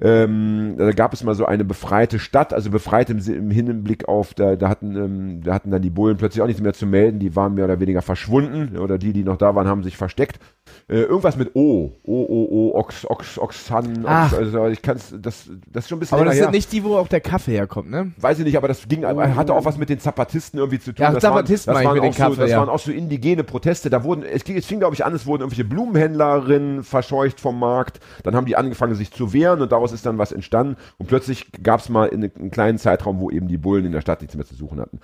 ähm, da gab es mal so eine befreite Stadt, also befreit im, im Hinblick auf, da, da hatten, ähm, da hatten dann die Bullen plötzlich auch nichts mehr zu melden, die waren mehr oder weniger verschwunden oder die, die noch da waren, haben sich versteckt. Äh, irgendwas mit O, O, O, O, Ox, Ox, Oxan, Ach. Ox, also ich kann's, das, das ist schon ein bisschen Aber das länger sind nicht die, wo auch der Kaffee herkommt, ne? weiß ich nicht, aber das ging, hatte auch was mit den Zapatisten irgendwie zu tun. Ja, das Zapatisten waren, das waren, auch mit so, das Kaffee, waren ja. auch so indigene Proteste. Da wurden, es ging, es fing glaube ich an, es wurden irgendwelche Blumenhändlerinnen verscheucht vom Markt. Dann haben die angefangen, sich zu wehren und daraus ist dann was entstanden. Und plötzlich gab es mal in einem kleinen Zeitraum, wo eben die Bullen in der Stadt nichts mehr zu suchen hatten.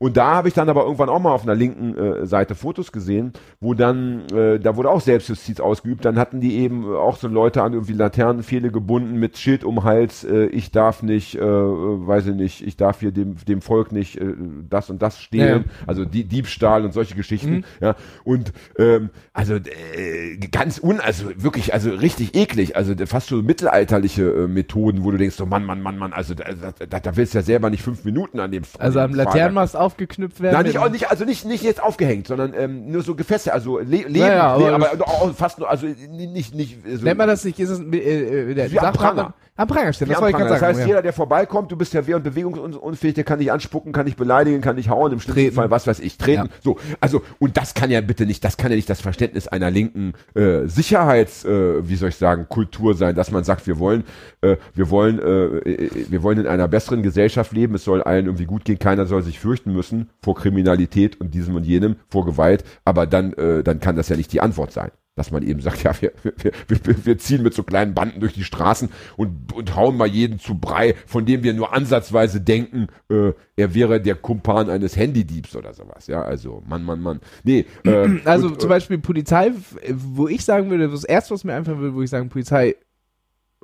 Und da habe ich dann aber irgendwann auch mal auf einer linken äh, Seite Fotos gesehen, wo dann, äh, da wurde auch Selbstjustiz ausgeübt. Dann hatten die eben äh, auch so Leute an irgendwie Laternenpfähle gebunden mit Schild um Hals. Äh, ich darf nicht, äh, äh, weiß ich nicht, ich darf hier dem, dem Volk nicht äh, das und das stehlen. Ja. Also die Diebstahl und solche Geschichten. Mhm. Ja. Und ähm, also äh, ganz un, also wirklich, also richtig eklig. Also fast so mittelalterliche äh, Methoden, wo du denkst, so Mann, Mann, Mann, Mann, also da, da, da willst du ja selber nicht fünf Minuten an dem Also an am dem Fahrrad- Laternenmast aufgeknüpft werden. Nein, nicht, auch nicht, also nicht, nicht jetzt aufgehängt, sondern ähm, nur so Gefäße, also le leben, Ja, aber- aber, aber auch fast nur, also nicht, nicht, so, Nennt man das nicht, ist es äh, äh, der Wie am Pranger. Am Pranger stellen, wie das wollte ich gerade Das heißt, sagen. ja. jeder, der vorbeikommt, du bist ja wehr- und bewegungsunfähig, der kann dich anspucken, kann dich beleidigen, kann dich hauen, im schlimmsten. Fall, was weiß ich, treten. Ja. So, also, und das kann ja bitte nicht, das kann ja nicht das Verständnis einer linken äh, Sicherheits, äh, wie soll ich sagen, Kultur sein, dass man sagt, wir wollen, äh, wir wollen, äh, äh, wir wollen in einer besseren Gesellschaft leben, es soll allen irgendwie gut gehen, keiner soll sich fürchten müssen vor Kriminalität und diesem und jenem, vor Gewalt, aber dann, äh, dann kann das ja nicht die Antwort sein. Dass man eben sagt, ja, wir, wir, wir, wir ziehen mit so kleinen Banden durch die Straßen und, und hauen mal jeden zu Brei, von dem wir nur ansatzweise denken, äh, er wäre der Kumpan eines Handydiebs oder sowas. Ja, also, Mann, Mann, Mann. Nee, äh, Also und, zum Beispiel Polizei, wo ich sagen würde, das erste, was mir einfallen würde, wo ich sagen, Polizei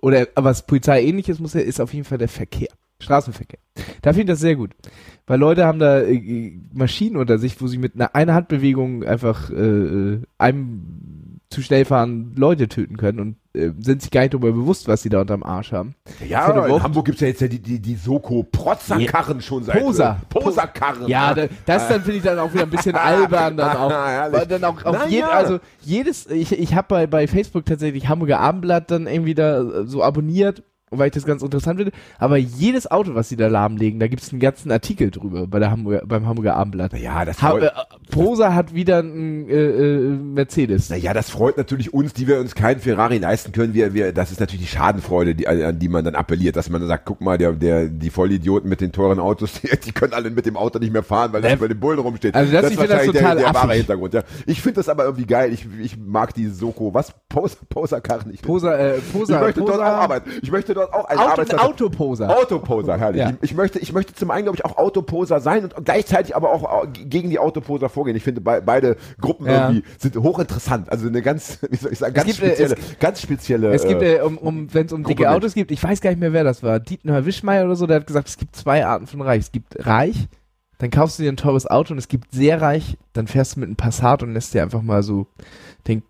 oder was Polizei ähnliches muss, ist auf jeden Fall der Verkehr. Straßenverkehr. Da finde ich das sehr gut. Weil Leute haben da äh, Maschinen unter sich, wo sie mit einer, einer Handbewegung einfach äh, äh, einem zu schnell fahren Leute töten können und äh, sind sich gar nicht darüber bewusst, was sie da unterm Arsch haben. ja, in. Hamburg gibt's ja jetzt ja die, die, die Soko-Protzerkarren schon seit. Poser. Äh, Poserkarren. Ja, da, das dann finde ich dann auch wieder ein bisschen albern dann auch. Herrlich. Weil dann auch auf Na jeden, ja. also jedes, ich, ich habe bei, bei Facebook tatsächlich Hamburger Abendblatt dann irgendwie da äh, so abonniert, weil ich das ganz interessant finde. Aber jedes Auto, was sie da lahmlegen, da gibt es einen ganzen Artikel drüber bei der Hamburger, beim Hamburger Abendblatt. Ja, das Ha äh, Prosa hat wieder einen äh, äh, Mercedes. Naja, das freut natürlich uns, die wir uns keinen Ferrari leisten können. Wir, wir, das ist natürlich die Schadenfreude, die, an die man dann appelliert, dass man dann sagt, guck mal, der, der, die Vollidioten mit den teuren Autos, die, die können alle mit dem Auto nicht mehr fahren, weil das Ja. bei den Bullen rumsteht. Also das- ich ist find das wahrscheinlich total der, der wahre. Hintergrund. Ja. Ich finde das aber irgendwie geil. Ich, ich mag die Soko, was? Poser, Poserkarren. Ich, Posa, äh, ich Posa, möchte Posa, dort auch arbeiten. Ich möchte dort auch einen Auto, Arbeitsplatz- Autoposer. Autoposer, herrlich. Ja. Ich, ich möchte, ich möchte zum einen, glaube ich, auch Autoposer sein und gleichzeitig aber auch au- gegen die Autoposer vorgehen. Ich finde, be beide Gruppen Ja. irgendwie sind hochinteressant. Also eine ganz, wie soll ich sagen, ganz gibt, äh, spezielle, ganz spezielle. Es gibt, äh, äh, um, um, wenn es um dicke Autos gibt, ich weiß gar nicht mehr, wer das war. Dietmar Wischmeier oder so, der hat gesagt, es gibt zwei Arten von Reich. Es gibt reich, dann kaufst du dir ein teures Auto und es gibt sehr reich, dann fährst du mit einem Passat und lässt dir einfach mal so den,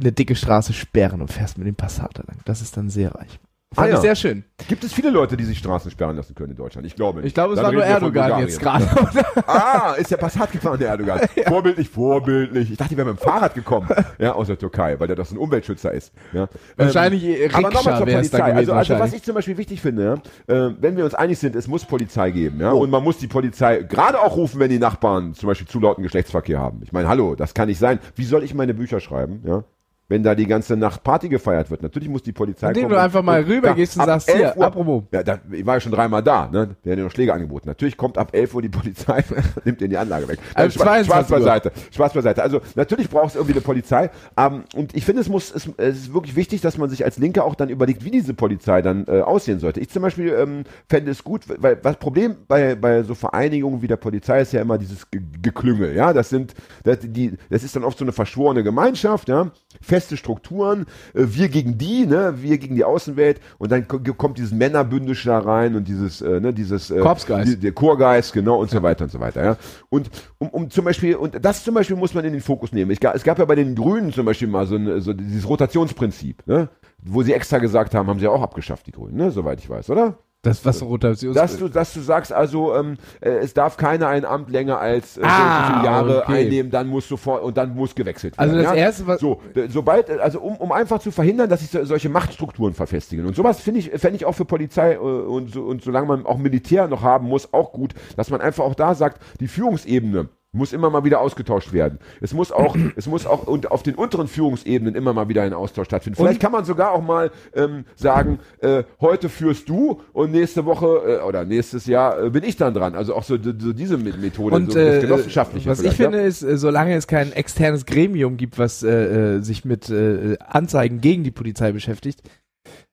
eine dicke Straße sperren und fährst mit dem Passat da lang. Das ist dann sehr reich. Fand Ah, ich ja. sehr schön. gibt es viele Leute, die sich Straßen sperren lassen können in Deutschland? Ich glaube nicht. Ich glaube, es Dann war nur Erdogan jetzt gerade. Ah, ist der Passat gefahren, der Erdogan. Vorbildlich, vorbildlich. Ich dachte, die wäre mit dem Fahrrad gekommen. Ja, aus der Türkei, weil der doch so ein Umweltschützer ist. Ja. Wahrscheinlich äh, Aber nochmal zur Polizei. Also, also was ich zum Beispiel wichtig finde, ja, äh, wenn wir uns einig sind, es muss Polizei geben, ja, und man muss die Polizei gerade auch rufen, wenn die Nachbarn zum Beispiel zu lauten Geschlechtsverkehr haben. Ich meine, hallo, das kann nicht sein. Wie soll ich meine Bücher schreiben, ja? Wenn da die ganze Nacht Party gefeiert wird. Natürlich muss die Polizei Indem kommen. du einfach mal rübergehst und sagst, 11 hier, Uhr- apropos. Ja, da, ich war ja schon dreimal da, ne? Der hat dir noch Schläge angeboten. Natürlich kommt ab 11 Uhr die Polizei, nimmt dir die Anlage weg. Also Nein, Spaß, 22 Spaß beiseite. Spaß beiseite. Also natürlich braucht es irgendwie eine Polizei. Ähm, und ich finde, es muss, es, es ist wirklich wichtig, dass man sich als Linker auch dann überlegt, wie diese Polizei dann äh, aussehen sollte. Ich zum Beispiel ähm, fände es gut, weil das Problem bei, bei so Vereinigungen wie der Polizei ist ja immer dieses Ge Geklüngel, ja. Das sind, das, die, das ist dann oft so eine verschworene Gemeinschaft, ja. Feste Strukturen, äh, wir gegen die, ne, wir gegen die Außenwelt und dann ko- kommt dieses Männerbündel da rein und dieses, äh, ne, dieses äh, Korpsgeist. die- der Chorgeist, genau, und so weiter und so weiter, ja. Und um, um zum Beispiel, und das zum Beispiel muss man in den Fokus nehmen. Ich, es gab ja bei den Grünen zum Beispiel mal so, ein, so dieses Rotationsprinzip, ne? Wo sie extra gesagt haben, haben sie ja auch abgeschafft, die Grünen, ne? Soweit ich weiß, oder? Das was Rotation Dass du, dass du sagst, also ähm, äh, es darf keiner ein Amt länger als äh, und so Ah, viele Jahre okay. einnehmen, dann muss sofort und dann muss gewechselt werden. Also das ja? erste, was So, d- sobald, äh, also um, um einfach zu verhindern, dass sich so, solche Machtstrukturen verfestigen. Und sowas finde ich, fände ich auch für Polizei äh, und, so, und solange man auch Militär noch haben muss, auch gut, dass man einfach auch da sagt, die Führungsebene muss immer mal wieder ausgetauscht werden. Es muss auch, es muss auch und auf den unteren Führungsebenen immer mal wieder ein Austausch stattfinden. Vielleicht kann man sogar auch mal ähm, sagen, äh, heute führst du und nächste Woche äh, oder nächstes Jahr äh, bin ich dann dran. Also auch so, so diese Me- Methode, Und so das äh, genossenschaftliche. was ich vielleicht, ja? finde ist, äh, solange es kein externes Gremium gibt, was äh, äh, sich mit äh, Anzeigen gegen die Polizei beschäftigt,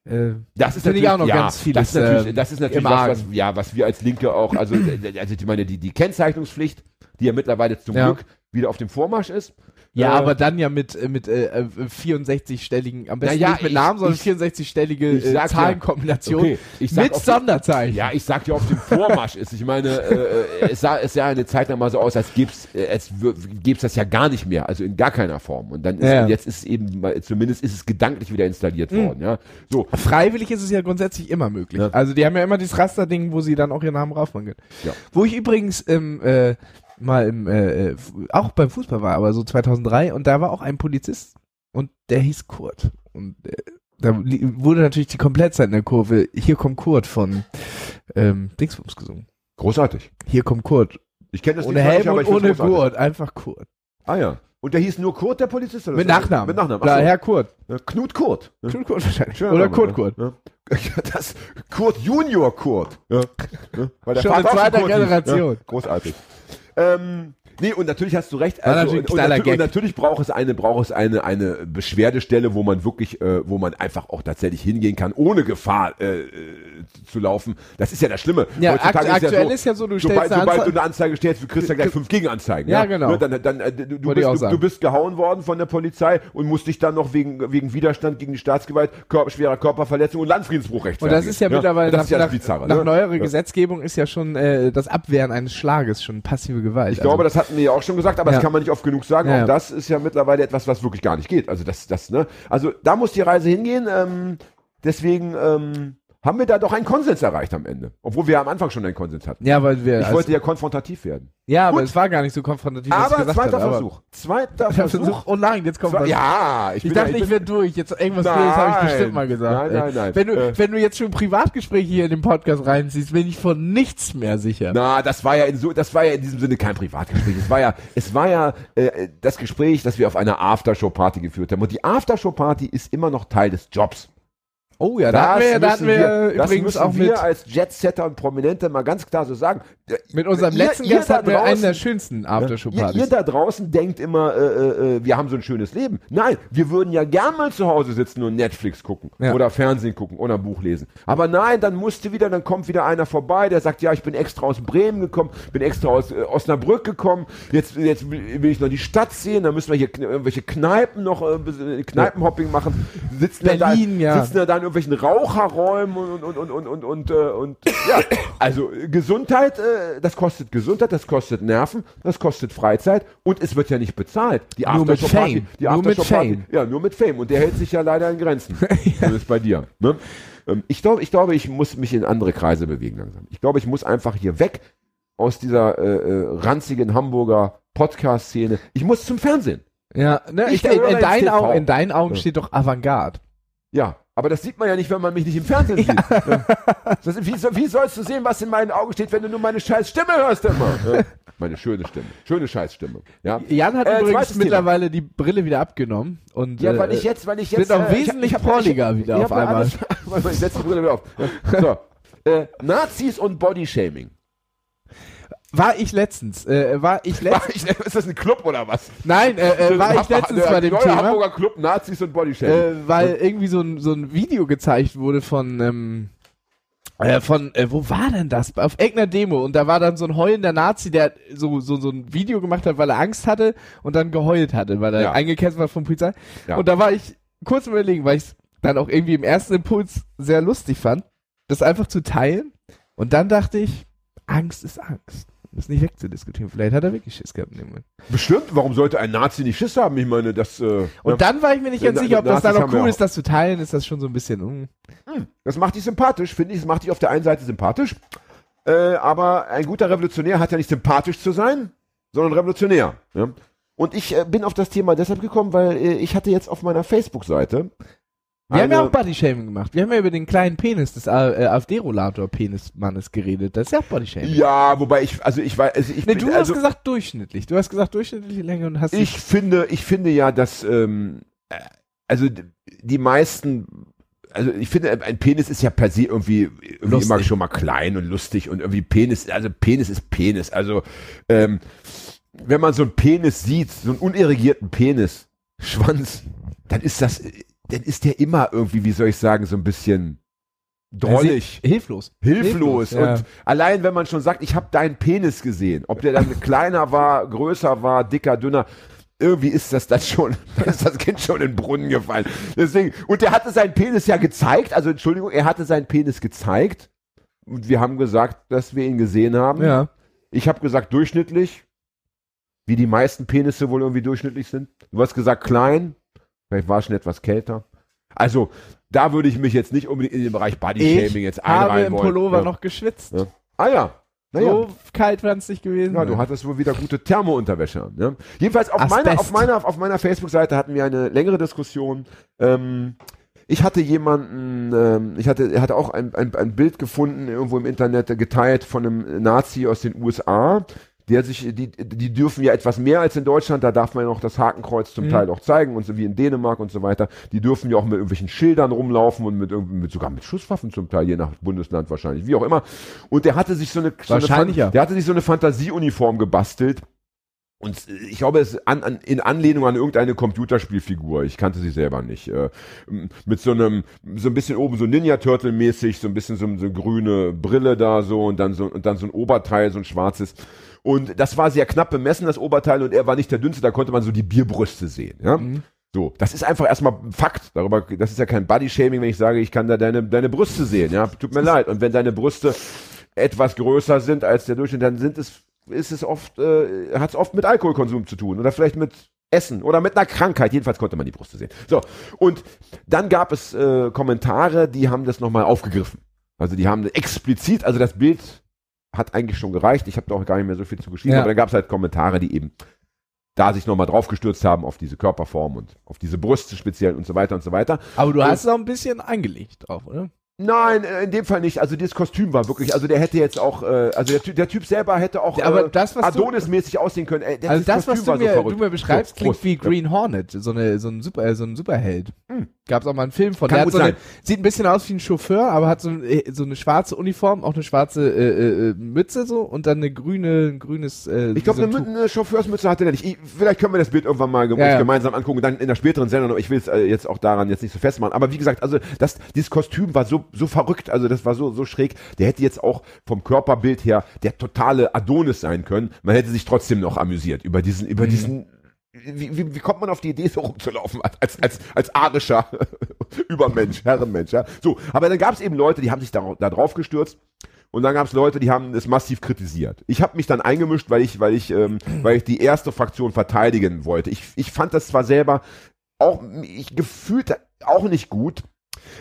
Das ist finde natürlich ich auch noch ja, ganz vieles. Das ist natürlich, ähm, das ist natürlich was, was, ja, was wir als Linke auch, also, also ich meine, die, die Kennzeichnungspflicht, die ja mittlerweile zum Ja. Glück wieder auf dem Vormarsch ist. Ja, Äh, aber dann ja mit, äh, mit äh, äh, 64-stelligen, am besten Naja, nicht mit ich- Namen, sondern ich- 64-stellige ich äh, ja- Zahlenkombination Okay, mit Sonderzeichen. Ja, ich sag ja, auf dem Vormarsch ist. Ich meine, äh, äh, es sah es sah eine Zeit lang mal so aus, als äh, als wür- gäb's das ja gar nicht mehr, also in gar keiner Form. Und dann ist Ja. jetzt ist es eben zumindest ist es gedanklich wieder installiert Mhm. worden. Ja, so. Freiwillig ist es ja grundsätzlich immer möglich. Ja. Also die haben ja immer dieses Rasterding, wo sie dann auch ihren Namen raufmachen können. Ja. Wo ich übrigens ähm, äh, mal im, äh, äh, auch beim Fußball war, aber so 2003 und da war auch ein Polizist und der hieß Kurt. Und äh, da wurde natürlich die Komplettzeit in der Kurve Hier kommt Kurt von ähm, Dingsbums gesungen. Großartig. Hier kommt Kurt. Ich kenne das Ohne Helm nicht, aber und ohne. Gurt, einfach Kurt. Ah ja. Und der hieß nur Kurt, der Polizist? Oder Mit? Nachnamen. Mit Nachnamen. Klar, Ach so. Herr Kurt. Knut Kurt. Ja. Knut Kurt wahrscheinlich. Schöner Oder Kurt ne? Kurt. Ja. Das Kurt Junior Kurt. Ja. Ja. Weil der Schon Vater in zweiter Kurt. Generation. Ja. Großartig. Ähm, nee, und natürlich hast du recht. Also, natürlich und, und, und natürlich braucht es eine, braucht es eine, eine Beschwerdestelle, wo man wirklich, äh, wo man einfach auch tatsächlich hingehen kann, ohne Gefahr äh, äh, zu laufen. Das ist ja das Schlimme. Ja, Heutzutage akt aktuell ist ja so, du sobald, stellst eine sobald Anzeige- du eine Anzeige stellst, du kriegst ja gleich fünf Gegenanzeigen. Ja, genau. Ne, Dann, dann, äh, du, du, bist, du, du bist gehauen worden von der Polizei und musst dich dann noch wegen, wegen Widerstand gegen die Staatsgewalt, Körper, schwerer Körperverletzung und Landfriedensbruch Und rechtfertigen. das ist ja, mittlerweile Und das nach, ist ja das nach, Bizarre. nach ne? neuerer Ja. Gesetzgebung ist ja schon äh, das Abwehren eines Schlages schon passive Gewalt. Ich glaube, das hatten wir ja auch schon gesagt, aber Ja. das kann man nicht oft genug sagen. Ja, Auch das ist ja mittlerweile etwas, was wirklich gar nicht geht. Also das, das, ne? Also da muss die Reise hingehen. Ähm, deswegen ähm, haben wir da doch einen Konsens erreicht am Ende. Obwohl wir am Anfang schon einen Konsens hatten. ja, weil wir. Ich also, wollte ja konfrontativ werden. ja, aber Gut. es war gar nicht so konfrontativ, ich Aber zweiter aber- Versuch. Zweiter Versuch. Oh nein, jetzt kommt Zwei- was. Ja, ich, Ich bin dachte, ja, ich bin, wäre durch. Jetzt irgendwas Nein. Blödes habe ich bestimmt mal gesagt. Nein, nein, nein. Wenn du, Äh. wenn du jetzt schon Privatgespräche hier in den Podcast reinziehst, bin ich von nichts mehr sicher. Na, das war ja in so, das war ja in diesem Sinne kein Privatgespräch. Es war ja, es war ja äh, das Gespräch, das wir auf einer Aftershow-Party geführt haben. Und die Aftershow-Party ist immer noch Teil des Jobs. Oh ja, da hatten wir, da hatten wir, das übrigens müssen auch wir mit, als Jetsetter und Prominente mal ganz klar so sagen. mit unserem ihr- letzten ihr Gast hatten wir einen der schönsten Ihr, Aftershow-Partys. ihr da draußen denkt immer, äh, äh, äh, wir haben so ein schönes Leben. Nein, wir würden ja gern mal zu Hause sitzen und Netflix gucken Ja. oder Fernsehen gucken oder ein Buch lesen. Aber nein, dann musste wieder, dann kommt wieder einer vorbei, der sagt, ja, ich bin extra aus Bremen gekommen, bin extra aus äh, Osnabrück gekommen. Jetzt, jetzt will ich noch die Stadt sehen, dann müssen wir hier irgendwelche Kneipen noch äh, Kneipenhopping machen. Sitzen Berlin, da, ja. sitzen da in irgendwelchen Raucherräumen und und und und und und, äh, und ja, also Gesundheit, äh, das kostet Gesundheit, das kostet Nerven, das kostet Freizeit und es wird ja nicht bezahlt. Die Nur mit Fame. Die Nur mit Fame. Ja, nur mit Fame und der hält sich ja leider in Grenzen. Zumindest bei dir. Ne? Ähm, Ich glaube, ich glaube, ich muss mich in andere Kreise bewegen langsam. Ich glaube, ich muss einfach hier weg aus dieser äh, äh, ranzigen Hamburger Podcast-Szene. Ich muss zum Fernsehen. Ja, ne, Ich ich, in, in, deinen. Augen, in deinen Augen Ja. steht doch Avantgarde. Ja, Aber das sieht man ja nicht, wenn man mich nicht im Fernsehen sieht. Ja. Das, wie, so- wie sollst du sehen, was in meinen Augen steht, wenn du nur meine scheiß Stimme hörst immer? Ja. Meine schöne Stimme. Schöne Scheißstimme. Ja, Jan hat Äh, übrigens zweites Thema. mittlerweile die Brille wieder abgenommen. Und, Ja, weil äh, ich jetzt, weil ich jetzt. auch ich- wesentlich hab- prolliger wieder ich auf ja einmal. Alles, ich setze die Brille wieder auf. So. Äh, Nazis und Bodyshaming. War ich letztens, äh, war ich letztens, Ist das ein Club oder was? nein, äh, äh, war ich letztens bei dem Thema, Hamburger Club Nazis und Bodyshaming. äh, weil irgendwie so ein, so ein Video gezeigt wurde von, ähm, äh, von, äh, wo war denn das? Auf irgendeiner Demo und da war dann so ein heulender Nazi, der so, so, so ein Video gemacht hat, weil er Angst hatte und dann geheult hatte, weil er Ja. eingekesselt war von Polizei. Ja. Und da war ich kurz überlegen, weil ich es dann auch irgendwie im ersten Impuls sehr lustig fand, das einfach zu teilen. Und dann dachte ich, Angst ist Angst. Das ist nicht wegzudiskutieren. Vielleicht hat er wirklich Schiss gehabt in dem Moment. Bestimmt, warum sollte ein Nazi nicht Schiss haben? Ich meine, das. Äh, Und ja, dann war ich mir nicht ganz sicher, ob das Nazis auch wir cool ist, das zu teilen. Ist das schon so ein bisschen. mm. das macht dich sympathisch, finde ich. Das macht dich auf der einen Seite sympathisch. Äh, aber ein guter Revolutionär hat ja nicht sympathisch zu sein, sondern revolutionär. Ja? Und ich äh, bin auf das Thema deshalb gekommen, weil äh, ich hatte jetzt auf meiner Facebook-Seite. Wir haben ja eine- auch Bodyshaming gemacht. Wir haben ja über den kleinen Penis des äh, AfD-Rollator-Penismannes geredet. Das ist ja auch Bodyshaming. Ja, wobei ich, also ich weiß, also ich Nee, bin, du also, hast gesagt durchschnittlich. Du hast gesagt durchschnittliche Länge und hast ich finde, ich finde ja, dass, ähm, äh, also die meisten, also ich finde, ein Penis ist ja per se irgendwie, irgendwie Lustig. immer schon mal klein und lustig und irgendwie Penis, also Penis ist Penis. Also ähm, wenn man so einen Penis sieht, so einen unerregierten Penis, Schwanz, dann ist das, dann ist der immer irgendwie, wie soll ich sagen, so ein bisschen drollig. hilflos. hilflos. ja. Und allein wenn man schon sagt, ich habe deinen Penis gesehen, ob der dann kleiner war, größer war, dicker, dünner, irgendwie ist das dann schon, ist das Kind schon in den Brunnen gefallen. Deswegen, und der hatte seinen Penis ja gezeigt, also Entschuldigung, er hatte seinen Penis gezeigt und wir haben gesagt, dass wir ihn gesehen haben. Ja. Ich habe gesagt durchschnittlich, wie die meisten Penisse wohl irgendwie durchschnittlich sind. Du hast gesagt klein, vielleicht war es schon etwas kälter. Also, da würde ich mich jetzt nicht unbedingt in den Bereich Bodyshaming jetzt Ich habe einreihen im wollen. Pullover ja. noch geschwitzt. Ja. Ah ja. Naja. So kalt war es nicht gewesen. Ja, du hattest wohl wieder gute Thermounterwäsche an. Ja? Jedenfalls auf Asbest. meiner, auf meiner, auf meiner Facebook-Seite hatten wir eine längere Diskussion. Ähm, ich hatte jemanden, ähm, ich hatte, er hatte auch ein, ein, ein Bild gefunden, irgendwo im Internet, geteilt von einem Nazi aus den USA. Der sich, die, die dürfen ja etwas mehr als in Deutschland, da darf man ja noch das Hakenkreuz zum Mhm. Teil auch zeigen und so wie in Dänemark und so weiter. Die dürfen ja auch mit irgendwelchen Schildern rumlaufen und mit, mit sogar mit Schusswaffen zum Teil, je nach Bundesland wahrscheinlich, wie auch immer. Und der hatte sich so eine, so eine ja. der hatte sich so eine Fantasieuniform gebastelt. Und ich glaube, es ist an, an, in Anlehnung an irgendeine Computerspielfigur. Ich kannte sie selber nicht. Äh, mit so einem, so ein bisschen oben so Ninja Turtle mäßig, so ein bisschen so, so eine grüne Brille da so und dann so und dann so ein Oberteil, so ein schwarzes. Und das war sehr knapp bemessen, das Oberteil, und er war nicht der dünnste, da konnte man so die Bierbrüste sehen. Ja? Mhm. So, das ist einfach erstmal ein Fakt. Darüber, das ist ja kein Body-Shaming, wenn ich sage, ich kann da deine, deine Brüste sehen. Ja, tut mir leid. Und wenn deine Brüste etwas größer sind als der Durchschnitt, dann sind es, ist es oft, äh, hat es oft mit Alkoholkonsum zu tun oder vielleicht mit Essen oder mit einer Krankheit. Jedenfalls konnte man die Brüste sehen. So, und dann gab es äh, Kommentare, die haben das nochmal aufgegriffen. Also die haben explizit, also das Bild hat eigentlich schon gereicht. Ich habe da auch gar nicht mehr so viel zu geschrieben, Ja. aber dann gab es halt Kommentare, die eben da sich nochmal drauf gestürzt haben auf diese Körperform und auf diese Brüste speziell und so weiter und so weiter. Aber du Und- hast es auch ein bisschen eingelegt drauf, oder? Nein, äh, in dem Fall nicht. Also dieses Kostüm war wirklich, also der hätte jetzt auch, äh, also der, der Typ selber hätte auch Ja, äh, Adonis-mäßig aussehen können. Ey, der- Also das, was du so mir, verrückt. du mir beschreibst, So, klingt Prost. wie. Green Hornet, so, eine, so, ein, Super, äh, so ein Superheld. Hm. Gab's auch mal einen Film von. Kann der gut so eine, sein. sieht ein bisschen aus wie ein Chauffeur, aber hat so, ein, äh, so eine schwarze Uniform, auch eine schwarze äh, äh, Mütze so und dann eine grüne, ein grünes. Äh, Ich glaube, so ein eine, eine Chauffeursmütze hatte der nicht. Ich, vielleicht können wir das Bild irgendwann mal Ja, ja. gemeinsam angucken, dann in der späteren Sendung. aber Ich will es äh, jetzt auch daran jetzt nicht so festmachen. Aber wie gesagt, also das, dieses Kostüm war so, so verrückt, also das war so, so schräg. Der hätte jetzt auch vom Körperbild her der totale Adonis sein können. Man hätte sich trotzdem noch amüsiert über diesen, über Mhm. diesen. Wie, wie, wie kommt man auf die Idee, so rumzulaufen als, als, als arischer Übermensch, Herrenmensch? Ja? So, aber dann gab es eben Leute, die haben sich da, da drauf gestürzt. Und dann gab es Leute, die haben es massiv kritisiert. Ich habe mich dann eingemischt, weil ich, weil ich, ähm, weil ich die erste Fraktion verteidigen wollte. Ich, ich fand das zwar selber auch, ich gefühlt auch nicht gut,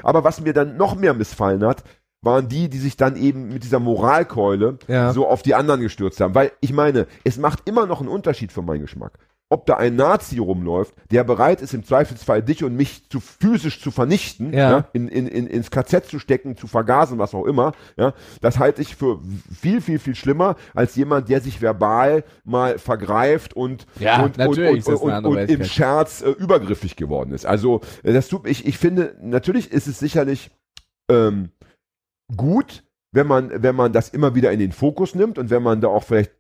aber was mir dann noch mehr missfallen hat, waren die, die sich dann eben mit dieser Moralkeule Ja. so auf die anderen gestürzt haben. Weil ich meine, es macht immer noch einen Unterschied für meinen Geschmack. Ob da ein Nazi rumläuft, der bereit ist, im Zweifelsfall dich und mich zu physisch zu vernichten, Ja. ja. in, in, in, ins KZ zu stecken, zu vergasen, was auch immer, ja, das halte ich für viel, viel, viel schlimmer als jemand, der sich verbal mal vergreift und, Ja, und, und, und, und, und im. Scherz äh, übergriffig geworden ist. Also, äh, das tut, ich, ich finde, natürlich ist es sicherlich ähm, gut, wenn man, wenn man das immer wieder in den Fokus nimmt und wenn man da auch vielleicht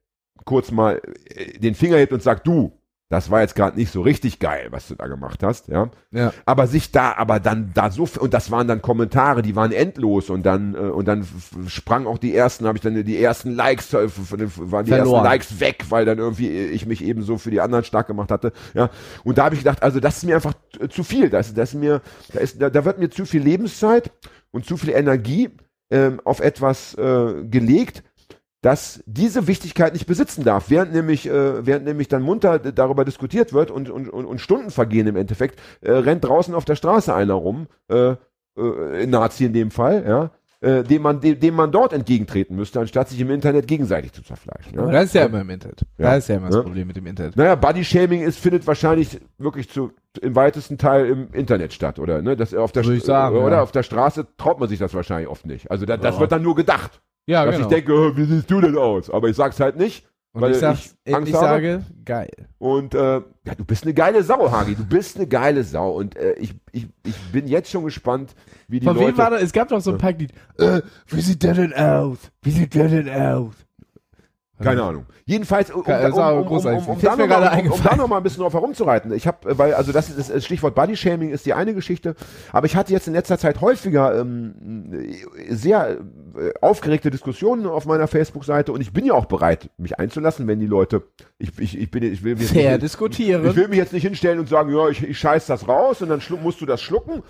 kurz mal äh, den Finger hebt und sagt, du, das war jetzt gerade nicht so richtig geil, was du da gemacht hast, ja. Ja. Aber sich da, aber dann da so und das waren dann Kommentare, die waren endlos und dann äh, und dann sprang auch die ersten, habe ich dann die ersten Likes, äh, waren die Verloren. ersten Likes weg, weil dann irgendwie ich mich eben so für die anderen stark gemacht hatte, ja. Und da habe ich gedacht, also das ist mir einfach äh, zu viel, das, das ist mir, da ist, da, da wird mir zu viel Lebenszeit und zu viel Energie ähm, auf etwas äh, gelegt, das diese Wichtigkeit nicht besitzen darf, während nämlich, äh, während nämlich dann munter darüber diskutiert wird und, und, und, und Stunden vergehen im Endeffekt, äh, rennt draußen auf der Straße einer rum, äh, äh, Nazi in dem Fall, ja, äh, dem man, dem, dem man dort entgegentreten müsste, anstatt sich im Internet gegenseitig zu zerfleischen. Aber Ja? das ist ja immer im Internet. Ja. Das ist ja immer das Ja. Problem mit dem Internet. Naja, Bodyshaming ist, findet wahrscheinlich wirklich zu, im weitesten Teil im Internet statt, oder? Ne? Das auf der sagen, oder ja. auf der Straße traut man sich das wahrscheinlich oft nicht. Also da, das Ja. wird dann nur gedacht. Ja, dass ich denke, wie siehst du denn aus? Aber ich sag's halt nicht. Und weil ich, sag, ich ich, Angst habe. sage, geil. Und äh, ja, du bist eine geile Sau, Hagi. Du bist eine geile Sau. Und äh, ich, ich, ich bin jetzt schon gespannt, wie die Von Leute. wem war das? Es gab doch so ein Packlied. Äh, wie sieht der denn aus? Wie sieht der denn aus? Keine Ahnung. Jedenfalls, um, um, um, um, um, um, da mir noch mal- gerade um, um noch mal ein bisschen drauf herumzureiten. Ich habe, weil, also das ist das Stichwort Bodyshaming ist die eine Geschichte, aber ich hatte jetzt in letzter Zeit häufiger ähm, sehr äh, aufgeregte Diskussionen auf meiner Facebook-Seite und ich bin ja auch bereit, mich einzulassen, wenn die Leute, ich, ich, ich bin, ich will jetzt Fair nicht, diskutieren. ich will mich jetzt nicht hinstellen und sagen, ja, ich, ich scheiß das raus und dann musst du das schlucken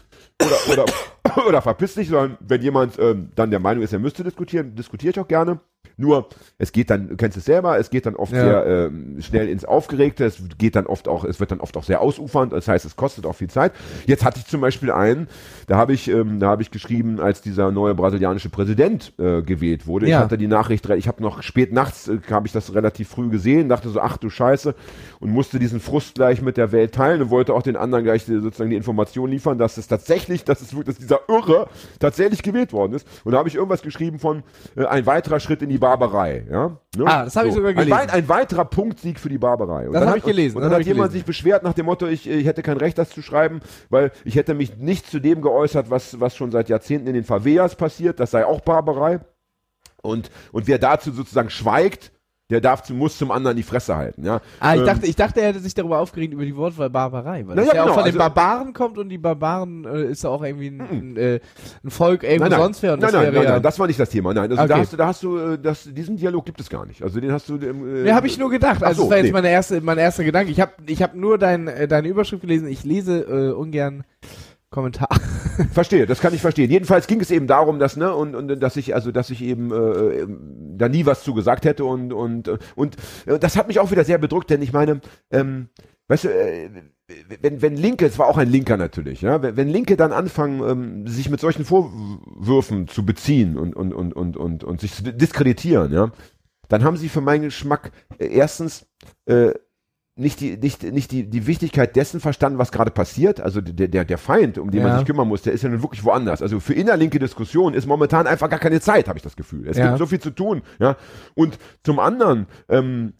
oder, oder, oder verpiss dich, sondern wenn jemand ähm, dann der Meinung ist, er müsste diskutieren, diskutiere ich auch gerne. Nur, es geht dann, du kennst es selber, es geht dann oft Ja. sehr ähm, schnell ins Aufgeregte, es geht dann oft auch, es wird dann oft auch sehr ausufernd, das heißt, es kostet auch viel Zeit. Jetzt hatte ich zum Beispiel einen, da habe ich, ähm, da habe ich geschrieben, als dieser neue brasilianische Präsident äh, gewählt wurde. Ja. Ich hatte die Nachricht, ich habe noch spät nachts, äh, habe ich das relativ früh gesehen, dachte so, ach du Scheiße, und musste diesen Frust gleich mit der Welt teilen und wollte auch den anderen gleich äh, sozusagen die Information liefern, dass es tatsächlich, dass es wirklich, dass dieser Irre tatsächlich gewählt worden ist. Und da habe ich irgendwas geschrieben von äh, ein weiterer Schritt in die Barbarei. Ja? Ne? Ah, das habe ich sogar gelesen. Ein, ein weiterer Punktsieg für die Barbarei. Und Das dann hab hat- ich gelesen, Und dann hat jemand gelesen. sich beschwert nach dem Motto, ich, ich hätte kein Recht, das zu schreiben, weil ich hätte mich nicht zu dem geäußert, was, was schon seit Jahrzehnten in den Favelas passiert. Das sei auch Barbarei. Und, und wer dazu sozusagen schweigt, der darf zu, muss zum anderen die Fresse halten. Ja? Ah, ich Ähm, dachte, ich dachte, er hätte sich darüber aufgeregt über die Wortwahl Barbarei, weil das ja, ja, auch genau, von den also- Barbaren kommt und die Barbaren äh, ist ja auch irgendwie ein, ein, äh, ein Volk irgendwo Nein, nein, sonst und nein, das nein, wäre nein, ja. nein, das war nicht das Thema. Nein, also da Okay. hast du, da hast du, äh, das, diesen Dialog gibt es gar nicht. Also den hast du. Ähm, Ja, habe ich nur gedacht. Ach Also so, das war jetzt nee. meine erste, mein erster Gedanke. Ich habe ich hab nur dein, äh, deine Überschrift gelesen. Ich lese äh, ungern Kommentar. Verstehe, das kann ich verstehen. Jedenfalls ging es eben darum, dass ne und, und dass ich also dass ich eben äh, ähm, da nie was zu gesagt hätte und und äh, und äh, das hat mich auch wieder sehr bedrückt, denn ich meine, ähm, weißt du, äh, wenn wenn Linke, es war auch ein Linker natürlich, ja, wenn, Linke dann anfangen, ähm, sich mit solchen Vorwürfen zu beziehen und und und und und und sich zu diskreditieren, ja, dann haben sie für meinen Geschmack äh, erstens äh, nicht die, nicht, nicht die, die Wichtigkeit dessen verstanden, was gerade passiert. Also der, der, der Feind, um den Ja. man sich kümmern muss, der ist ja nun wirklich woanders. Also für innerlinke Diskussionen ist momentan einfach gar keine Zeit, habe ich das Gefühl. Es Ja. gibt so viel zu tun. Ja. Und zum anderen, ähm,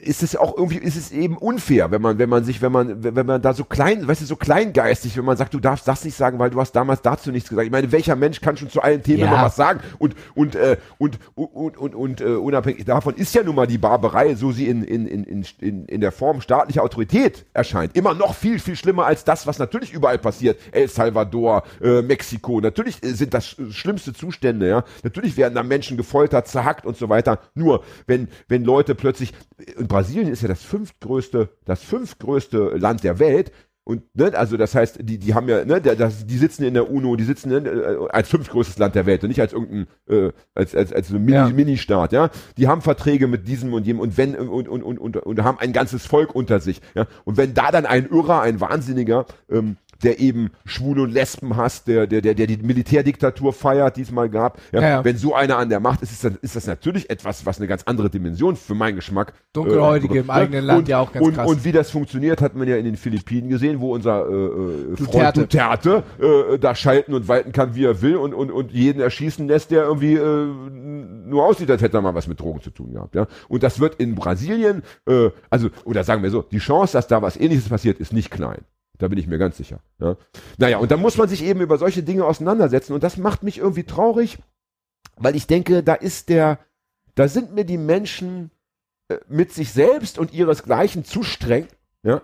ist es auch irgendwie, ist es eben unfair, wenn man, wenn man sich, wenn man, wenn man da so klein, weißt du, so kleingeistig, wenn man sagt, du darfst das nicht sagen, weil du hast damals dazu nichts gesagt. Ich meine, welcher Mensch kann schon zu allen Themen Ja. immer was sagen? Und, und, äh, und, und, und, und, äh, unabhängig davon ist ja nun mal die Barbarei, so sie in, in, in, in, in, der Form staatlicher Autorität erscheint, immer noch viel, viel schlimmer als das, was natürlich überall passiert. El Salvador, äh, Mexiko, natürlich äh, sind das sch- schlimmste Zustände, ja. Natürlich werden da Menschen gefoltert, zerhackt und so weiter. Nur, wenn, wenn Leute plötzlich, in Brasilien ist ja das fünftgrößte, das fünftgrößte Land der Welt. Und, ne, also das heißt, die, die haben ja, ne, das, die sitzen in der UNO, die sitzen ne, äh, als fünftgrößtes Land der Welt und nicht als irgendein, äh, als, als, als so ein Mini, Ja. Mini-Staat, ja. Die haben Verträge mit diesem und jenem und wenn, und, und, und, und, und haben ein ganzes Volk unter sich, ja. Und wenn da dann ein Irrer, ein Wahnsinniger, ähm, der eben Schwule und Lesben hasst, der, der, der, der die Militärdiktatur feiert, die es mal gab. Ja, Ja. Wenn so einer an der Macht ist, ist das, ist das natürlich etwas, was eine ganz andere Dimension für meinen Geschmack. Dunkelhäutige im eigenen Land und, ja auch ganz und, krass. Und wie das funktioniert, hat man ja in den Philippinen gesehen, wo unser äh, äh, Freund Duterte. Duterte äh, da schalten und walten kann, wie er will und, und, und jeden erschießen lässt, der irgendwie äh, nur aussieht, als hätte er mal was mit Drogen zu tun gehabt. Ja? Und das wird in Brasilien, äh, also, oder sagen wir so, die Chance, dass da was ähnliches passiert, ist nicht klein. Da bin ich mir ganz sicher. Ja? Naja, und da muss man sich eben über solche Dinge auseinandersetzen. Und das macht mich irgendwie traurig, weil ich denke, da ist der, da sind mir die Menschen äh, mit sich selbst und ihresgleichen zu streng, ja,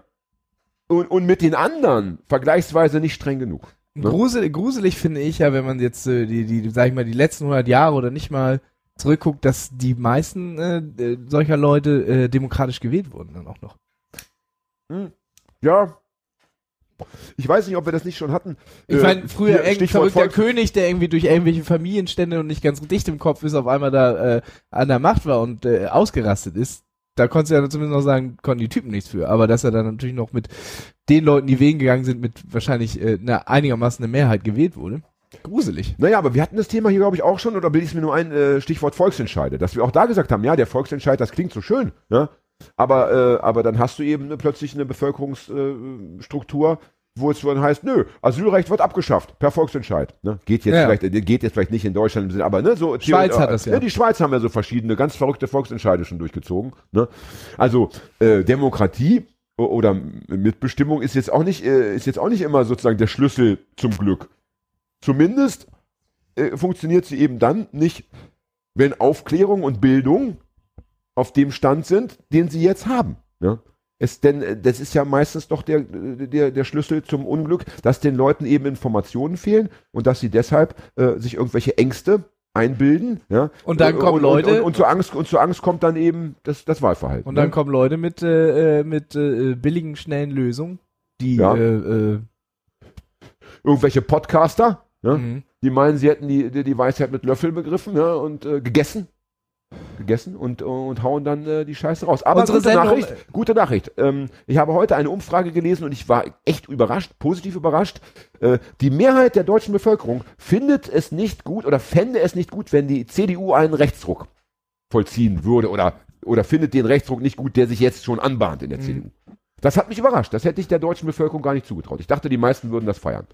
und, und mit den anderen vergleichsweise nicht streng genug. Ne? Grusel, gruselig finde ich ja, wenn man jetzt äh, die, die, sag ich mal, die letzten 100 Jahre oder nicht mal zurückguckt, dass die meisten äh, äh, solcher Leute äh, demokratisch gewählt wurden dann auch noch. Ja. Ich weiß nicht, ob wir das nicht schon hatten. Ich Äh, meine, früher irgendein Stichwort verrückter Volks- König, der irgendwie durch irgendwelche Familienstände und nicht ganz dicht im Kopf ist, auf einmal da äh, an der Macht war und äh, ausgerastet ist. Da konntest du ja zumindest noch sagen, konnten die Typen nichts für. Aber dass er dann natürlich noch mit den Leuten, die wählen gegangen sind, mit wahrscheinlich äh, einer einigermaßen eine Mehrheit gewählt wurde. Gruselig. Naja, aber wir hatten das Thema hier, glaube ich, auch schon, oder bilde ich es mir nur ein, äh, Stichwort Volksentscheide, dass wir auch da gesagt haben, ja, der Volksentscheid, das klingt so schön, ne? Aber, äh, aber dann hast du eben eine, plötzlich eine Bevölkerungsstruktur, Struktur, wo es dann heißt, nö, Asylrecht wird abgeschafft, per Volksentscheid. Ne? Geht jetzt Ja. vielleicht, äh, geht jetzt vielleicht nicht in Deutschland, im Sinne, aber ne, so Schweiz hat das ja. Die Schweiz haben ja so verschiedene, ganz verrückte Volksentscheide schon durchgezogen. Ne? Also äh, Demokratie oder Mitbestimmung ist jetzt auch nicht, äh, ist jetzt auch nicht immer sozusagen der Schlüssel zum Glück. Zumindest äh, funktioniert sie eben dann nicht, wenn Aufklärung und Bildung auf dem Stand sind, den sie jetzt haben. Ja? Es, denn äh, das ist ja meistens doch der, der, der Schlüssel zum Unglück, dass den Leuten eben Informationen fehlen und dass sie deshalb äh, sich irgendwelche Ängste einbilden. Ja? Und dann kommen und, Leute- Und, und, und, zur Angst, und zur Angst kommt dann eben das, das Wahlverhalten. Und dann ne? kommen Leute mit, äh, äh, mit äh, billigen, schnellen Lösungen, die Ja. äh, äh, Irgendwelche Podcaster, ja? mhm. die meinen, sie hätten die, die, die Weisheit mit Löffel begriffen ja? und äh, gegessen. Gegessen und, und hauen dann äh, die Scheiße raus. Aber Unsere gute Sendung- Nachricht, gute Nachricht. Ähm, ich habe heute eine Umfrage gelesen und ich war echt überrascht, positiv überrascht. Äh, die Mehrheit der deutschen Bevölkerung findet es nicht gut oder fände es nicht gut, wenn die CDU einen Rechtsruck vollziehen würde oder, oder findet den Rechtsruck nicht gut, der sich jetzt schon anbahnt in der Mhm. CDU. Das hat mich überrascht. Das hätte ich der deutschen Bevölkerung gar nicht zugetraut. Ich dachte, die meisten würden das feiern.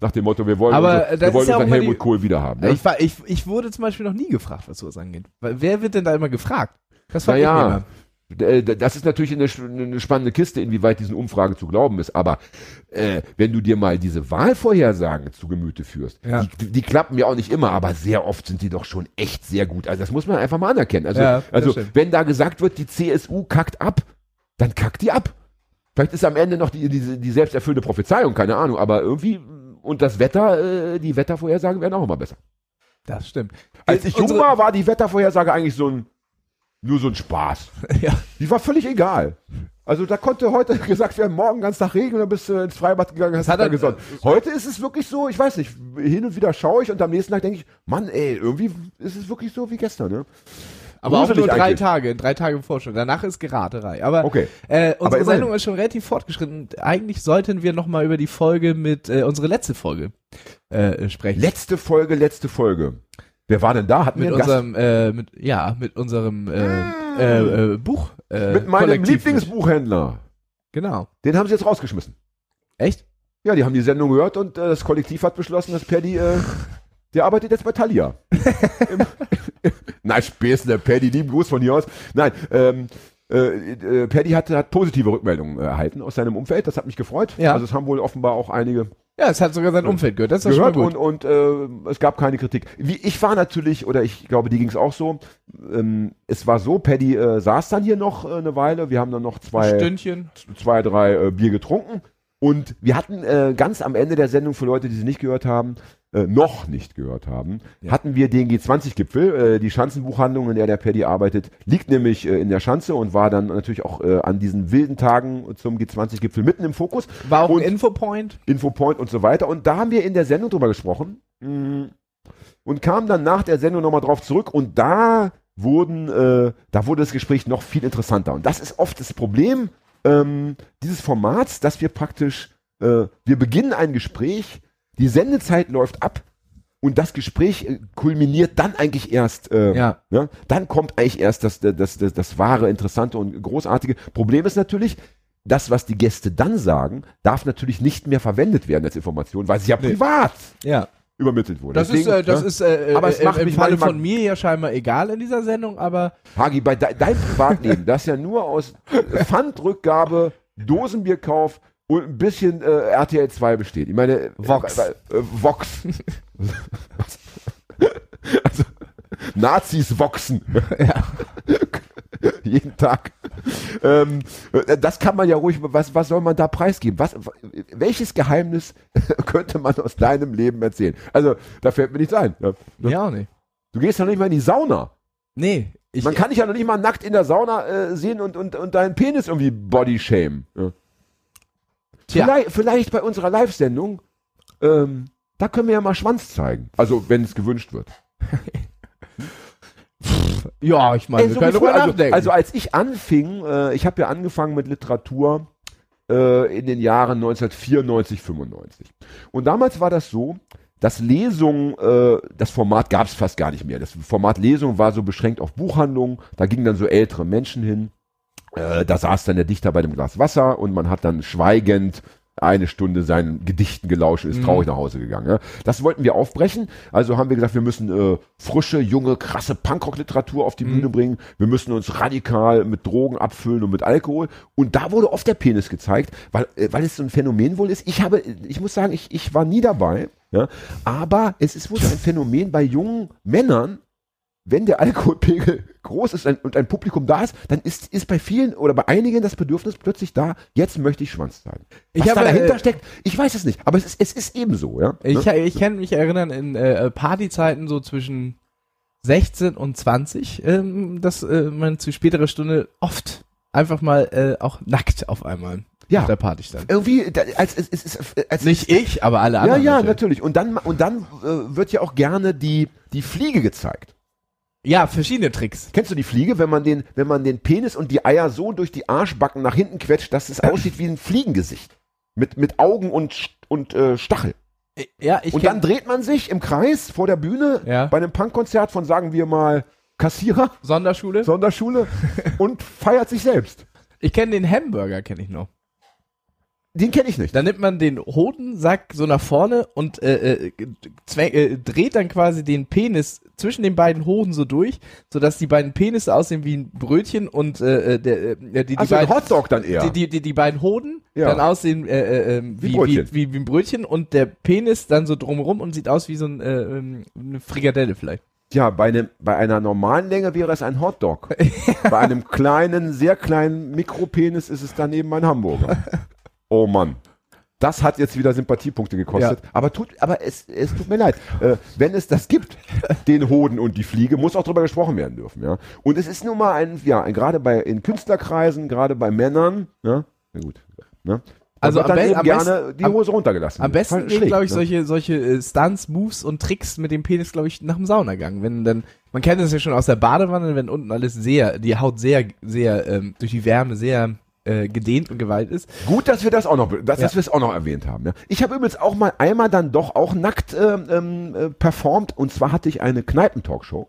Nach dem Motto, wir wollen, Aber, unser, das wir wollen ja unseren Helmut die- Kohl wieder haben. Ne? ich, war, ich, ich wurde zum Beispiel noch nie gefragt, was sowas angeht. Wer wird denn da immer gefragt? Das frag Naja, äh, Das ist natürlich eine, eine spannende Kiste, inwieweit diesen Umfragen zu glauben ist. Aber äh, wenn du dir mal diese Wahlvorhersagen zu Gemüte führst, Ja. die, die klappen ja auch nicht immer, aber sehr oft sind die doch schon echt sehr gut. Also das muss man einfach mal anerkennen. Also, Ja, also stimmt. wenn da gesagt wird, die CSU kackt ab, dann kackt die ab. Vielleicht ist am Ende noch die, die, die selbsterfüllende Prophezeiung, keine Ahnung, aber irgendwie, und das Wetter, äh, die Wettervorhersagen werden auch immer besser. Das stimmt. Als ich jung war, war die Wettervorhersage eigentlich so ein, nur so ein Spaß. ja. Die war völlig egal. Also da konnte heute gesagt werden, morgen ganz Tag Regen und dann bist du ins Freibad gegangen, hast hat da gesonnen. Heute ist es wirklich so, ich weiß nicht, hin und wieder schaue ich und am nächsten Tag denke ich, Mann, ey, irgendwie ist es wirklich so wie gestern, ne? Aber auch Gruselig nur drei eigentlich. Tage, in drei Tage Vorstellung. Danach ist Geraterei. Aber Okay. äh, Aber unsere immerhin. Sendung ist schon relativ fortgeschritten. Eigentlich sollten wir nochmal über die Folge mit, äh, unsere letzte Folge äh, sprechen. Letzte Folge, letzte Folge. Wer war denn da? Hatten wir mit unserem, äh, mit, ja, mit unserem äh, äh, äh, Buch. Äh, Mit meinem Kollektiv Lieblingsbuchhändler. Genau. Den haben sie jetzt rausgeschmissen. Echt? Ja, die haben die Sendung gehört und äh, das Kollektiv hat beschlossen, dass Paddy, äh, der arbeitet jetzt bei Thalia. Nein, Späßchen, der Paddy, lieben Gruß von hier aus. Nein, ähm, äh, äh, Paddy hat, hat positive Rückmeldungen äh, erhalten aus seinem Umfeld, das hat mich gefreut. Ja. Also es haben wohl offenbar auch einige Ja, es hat sogar sein Umfeld gehört. Das ist gehört schon mal und, gut. und äh, es gab keine Kritik. Wie, ich war natürlich, oder ich glaube, die ging es auch so, ähm, es war so, Paddy äh, saß dann hier noch äh, eine Weile, wir haben dann noch zwei, Stündchen. zwei, drei äh, Bier getrunken. Und wir hatten äh, ganz am Ende der Sendung, für Leute, die sie nicht gehört haben, äh, noch nicht gehört haben, Ja. hatten wir den G20-Gipfel. Äh, die Schanzenbuchhandlung, in der der Paddy arbeitet, liegt nämlich äh, in der Schanze und war dann natürlich auch äh, an diesen wilden Tagen zum G20-Gipfel mitten im Fokus. War auch Und- ein Infopoint. Infopoint und so weiter. Und da haben wir in der Sendung drüber gesprochen mm, und kamen dann nach der Sendung nochmal drauf zurück und da wurden, äh, da wurde das Gespräch noch viel interessanter. Und das ist oft das Problem ähm, dieses Formats, dass wir praktisch äh, wir beginnen ein Gespräch, die Sendezeit läuft ab und das Gespräch äh, kulminiert dann eigentlich erst, äh, Ja. ne? dann kommt eigentlich erst das, das, das, das wahre, interessante und großartige. Problem ist natürlich, das, was die Gäste dann sagen, darf natürlich nicht mehr verwendet werden als Information, weil sie ja Nee. privat Ja. übermittelt wurde. Das Deswegen, ist, äh, das ne? ist äh, Aber es äh, macht im mich Falle von mir ja scheinbar egal in dieser Sendung, aber Hagi, bei de deinem Privatleben, das ja nur aus Pfandrückgabe, Dosenbierkauf und ein bisschen äh, RTL 2 besteht. Ich meine, äh, Vox. Äh, äh, Vox. also, Nazis voxen. Jeden Tag. Ähm, äh, das kann man ja ruhig, was, was soll man da preisgeben? Was, welches Geheimnis könnte man aus deinem Leben erzählen? Also, da fällt mir nichts ein. Ja. ja auch nicht. Du gehst ja nicht mal in die Sauna. Nee, ich, Man kann dich ja noch nicht mal nackt in der Sauna äh, sehen und, und, und deinen Penis irgendwie body shame. Ja. Tja. Vielleicht, vielleicht bei unserer Live-Sendung, ähm, da können wir ja mal Schwanz zeigen. Also, wenn es gewünscht wird. ja, ich meine, also, nachdenken. also, als ich anfing, äh, ich habe ja angefangen mit Literatur äh, in den Jahren 1994, 95. Und damals war das so, dass Lesung, äh, das Format gab es fast gar nicht mehr. Das Format Lesung war so beschränkt auf Buchhandlungen. Da gingen dann so ältere Menschen hin. Äh, da saß dann der Dichter bei dem Glas Wasser und man hat dann schweigend eine Stunde seinen Gedichten gelauscht und ist Mhm. traurig nach Hause gegangen. Ja. Das wollten wir aufbrechen. Also haben wir gesagt, wir müssen äh, frische, junge, krasse Punkrock-Literatur auf die Mhm. Bühne bringen. Wir müssen uns radikal mit Drogen abfüllen und mit Alkohol. Und da wurde oft der Penis gezeigt, weil, äh, weil es so ein Phänomen wohl ist. Ich habe, ich muss sagen, ich, ich war nie dabei. Ja, aber es ist wohl so ein Phänomen bei jungen Männern, wenn der Alkoholpegel groß ist und ein Publikum da ist, dann ist, ist bei vielen oder bei einigen das Bedürfnis plötzlich da, jetzt möchte ich Schwanz zeigen. Was Ich habe, da dahinter äh, steckt, ich weiß es nicht, aber es ist, es ist eben so, ja. Ich, ne? ich kann mich erinnern, in äh, Partyzeiten so zwischen 16 und 20, ähm, dass äh, man zu späterer Stunde oft einfach mal äh, auch nackt auf einmal Ja. auf der Party stand. Irgendwie, als, als, als, als, Nicht ich, aber alle Ja, anderen. ja, natürlich. natürlich. Und dann, und dann äh, wird ja auch gerne die, die Fliege gezeigt. Ja, verschiedene Tricks. Kennst du die Fliege, wenn man den, wenn man den Penis und die Eier so durch die Arschbacken nach hinten quetscht, dass es aussieht wie ein Fliegengesicht. Mit, mit Augen und, und äh, Stachel. Ja, ich und dann dreht man sich im Kreis vor der Bühne Ja. bei einem Punkkonzert von, sagen wir mal, Kassierer, Sonderschule. Sonderschule und feiert sich selbst. Ich kenne den Hamburger, kenne ich noch. Den kenne ich nicht. Da nimmt man den Hodensack so nach vorne und äh, äh, äh, dreht dann quasi den Penis zwischen den beiden Hoden so durch, sodass die beiden Penisse aussehen wie ein Brötchen und äh, äh, der, äh, die, Also beiden, Hotdog dann eher. die, die, die, die beiden Hoden Ja. dann aussehen äh, äh, ähm, Wie wie, wie, wie, wie, ein Brötchen und der Penis dann so drumherum und sieht aus wie so ein, äh, ähm, eine Frikadelle vielleicht. Ja, bei, einem, bei einer normalen Länge wäre es ein Hotdog. bei einem kleinen, sehr kleinen Mikropenis ist es dann eben ein Hamburger. Oh Mann. Das hat jetzt wieder Sympathiepunkte gekostet. Aber, tut, aber es, es tut mir leid. Äh, wenn es das gibt, den Hoden und die Fliege, muss auch drüber gesprochen werden dürfen. Ja? Und es ist nun mal ein, ja, ein, gerade bei in Künstlerkreisen, gerade bei Männern, ja, na gut. Ne? Also am be- am gerne besten- die am- Hose runtergelassen. Am besten glaube ich, ne? solche, solche äh, Stunts, Moves und Tricks mit dem Penis, glaube ich, nach dem Saunagang. Wenn dann, man kennt es ja schon aus der Badewanne, wenn unten alles sehr, die Haut sehr, sehr, ähm, durch die Wärme sehr äh, gedehnt und geweiht ist. Gut, dass wir das auch noch, dass, Ja. dass wir es auch noch erwähnt haben. Ja. Ich habe übrigens auch mal einmal dann doch auch nackt ähm, ähm, äh, performt und zwar hatte ich eine Kneipentalkshow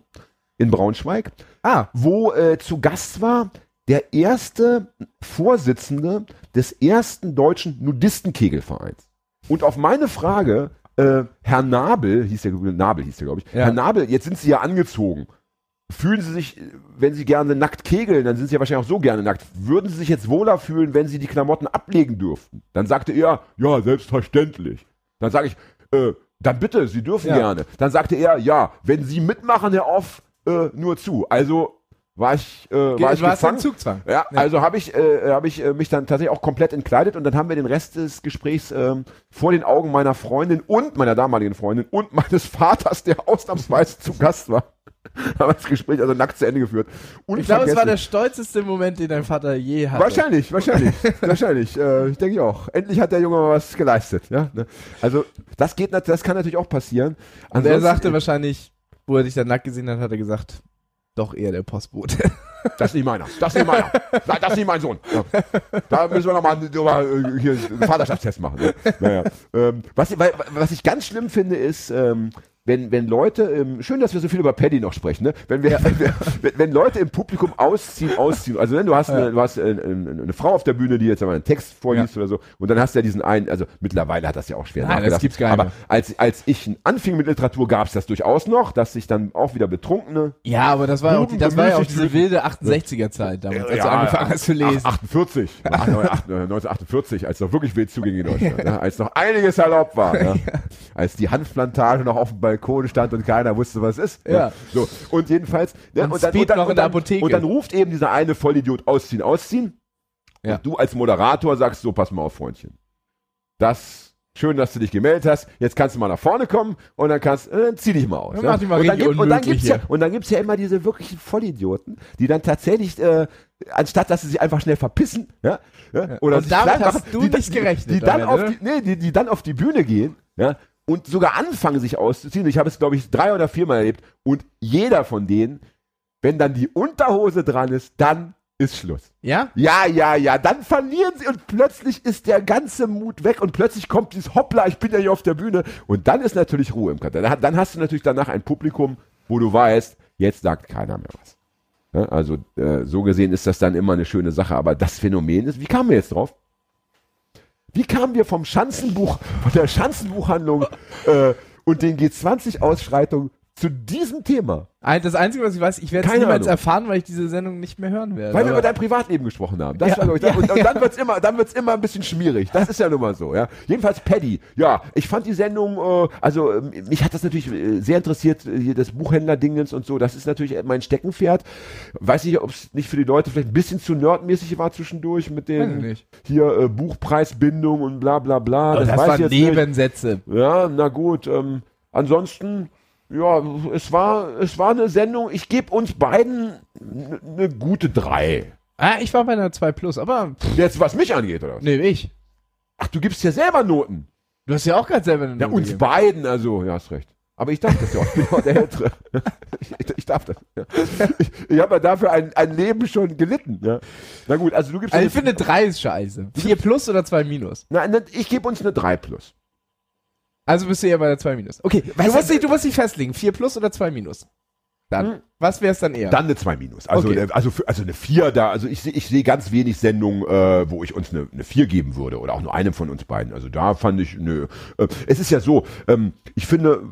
in Braunschweig, Ah, wo äh, zu Gast war der erste Vorsitzende des ersten deutschen Nudistenkegelvereins. Und auf meine Frage, äh, Herr Nabel, hieß der, Nabel hieß der, glaube ich, Ja. Herr Nabel, jetzt sind Sie ja angezogen. Fühlen Sie sich, wenn Sie gerne nackt kegeln, dann sind Sie ja wahrscheinlich auch so gerne nackt. Würden Sie sich jetzt wohler fühlen, wenn Sie die Klamotten ablegen dürften? Dann sagte er, ja, selbstverständlich. Dann sage ich, äh, dann bitte, Sie dürfen Ja. gerne. Dann sagte er, ja, wenn Sie mitmachen, Herr Off, äh, nur zu. Also war ich, äh, war ich gefangen. Zugzwang. Ja, also habe ich, äh, hab ich äh, mich dann tatsächlich auch komplett entkleidet und dann haben wir den Rest des Gesprächs ähm, vor den Augen meiner Freundin und meiner damaligen Freundin und meines Vaters, der ausnahmsweise zu Gast war, haben das Gespräch also nackt zu Ende geführt. Ich glaube, es war der stolzeste Moment, den dein Vater je hatte. Wahrscheinlich, wahrscheinlich, wahrscheinlich. Äh, ich denke auch. Endlich hat der Junge mal was geleistet. Ja? ne? Also das geht, das kann natürlich auch passieren. Und er Ansonsten- sagte wahrscheinlich, wo er dich dann nackt gesehen hat, hat er gesagt, doch eher der Postbote. Das ist nicht meiner. Das ist nicht meiner. Das ist nicht mein Sohn. Da müssen wir nochmal noch mal, äh, hier einen Vaterschaftstest machen. Ne? Naja. Ähm, was, was ich ganz schlimm finde, ist, ähm, wenn, wenn Leute, ähm, schön, dass wir so viel über Paddy noch sprechen, ne? wenn, wir, wenn, wir, wenn, wenn Leute im Publikum ausziehen, ausziehen, also wenn du hast, eine, du hast äh, eine, eine Frau auf der Bühne, die jetzt einmal einen Text vorliest oder so, und dann hast du ja diesen einen, also mittlerweile hat das ja auch schwer Nein, das nachgedacht, gibt's gar nicht aber als, als ich anfing mit Literatur, gab es das durchaus noch, dass sich dann auch wieder Betrunkene Ja, aber das war, auch, die- das war ja auch Buben diese wilde 68er-Zeit damals, als du angefangen hast zu lesen. 48, Ach, 1948, als noch wirklich wild zuging in Deutschland, ne? als noch einiges erlaubt war, ne? als die Hanfplantage noch dem Balkon stand und keiner wusste, was es ist. Ne? Ja. So und jedenfalls ne? Und Speed noch in der Apotheke. und dann ruft eben dieser eine Vollidiot ausziehen, ausziehen. Ja. Und du als Moderator sagst so, pass mal auf, Freundchen, das Schön, dass du dich gemeldet hast. Jetzt kannst du mal nach vorne kommen und dann kannst, äh, zieh dich mal aus. Ja, mach dich mal und, dann gibt, und dann gibt's ja, und dann gibt's ja immer diese wirklichen Vollidioten, die dann tatsächlich, äh, anstatt dass sie sich einfach schnell verpissen, ja, ja oder Und sich damit klein hast machen, du die, nicht die, gerechnet die dann damit, auf oder? die, nee, die, die dann auf die Bühne gehen, ja, und sogar anfangen sich auszuziehen. Ich habe es glaube ich drei oder viermal erlebt und jeder von denen, wenn dann die Unterhose dran ist, dann ist Schluss. Ja? Ja, ja, ja, dann verlieren sie und plötzlich ist der ganze Mut weg und plötzlich kommt dieses Hoppla, ich bin ja hier auf der Bühne und dann ist natürlich Ruhe im Kater. Dann, hast du natürlich danach ein Publikum, wo du weißt, jetzt sagt keiner mehr was. Ja, also äh, so gesehen ist das dann immer eine schöne Sache, aber das Phänomen ist, wie kamen wir jetzt drauf? Wie kamen wir vom Schanzenbuch, von der Schanzenbuchhandlung äh, und den G20-Ausschreitungen zu diesem Thema? Das Einzige, was ich weiß, ich werde es niemals Ahnung. erfahren, weil ich diese Sendung nicht mehr hören werde. Weil wir über dein Privatleben gesprochen haben. Das Ja, war, ich, ja, und, und dann wird's immer, dann wird's immer ein bisschen schmierig. Das ist ja nun mal so, ja. Jedenfalls Paddy. Ja, ich fand die Sendung, äh, also ähm, mich hat das natürlich äh, sehr interessiert, äh, das Buchhändler-Dingens und so. Das ist natürlich äh, mein Steckenpferd. Weiß nicht, ob es nicht für die Leute vielleicht ein bisschen zu nerdmäßig war zwischendurch mit den hier äh, Buchpreisbindung und bla bla bla. das, weiß waren ich jetzt nicht. Nebensätze. Ja, na gut. Ähm, ansonsten, ja, es war, es war eine Sendung. Ich gebe uns beiden eine gute drei. Ah, ich war bei einer 2 Plus, aber pff, Jetzt, was mich angeht, oder was? nee, ich. Ach, du gibst ja selber Noten. Du hast ja auch gerade selber eine Ja, Note uns gegeben. beiden, also, ja, hast recht. Aber ich darf das ja auch. Ich bin auch der Ältere. Ich, ich, darf das. Ja. Ich, ich habe ja dafür ein, ein Leben schon gelitten. Ja. Na gut, also du gibst Also ich finde 3 ist scheiße. 4 Plus oder 2 Minus? Nein, nein, ich gebe uns eine 3 plus. Also bist du eher bei der 2 Minus. Okay, du musst, dich, du musst dich festlegen. 4 Plus oder 2 Minus? Dann. Hm. Was wäre es dann eher? Dann eine 2 minus. Also, Okay. also, für, also eine 4 da, also ich sehe ich seh ganz wenig Sendungen, äh, wo ich uns eine, eine 4 geben würde oder auch nur einem von uns beiden. Also da fand ich, nö. Äh, es ist ja so, ähm, ich finde,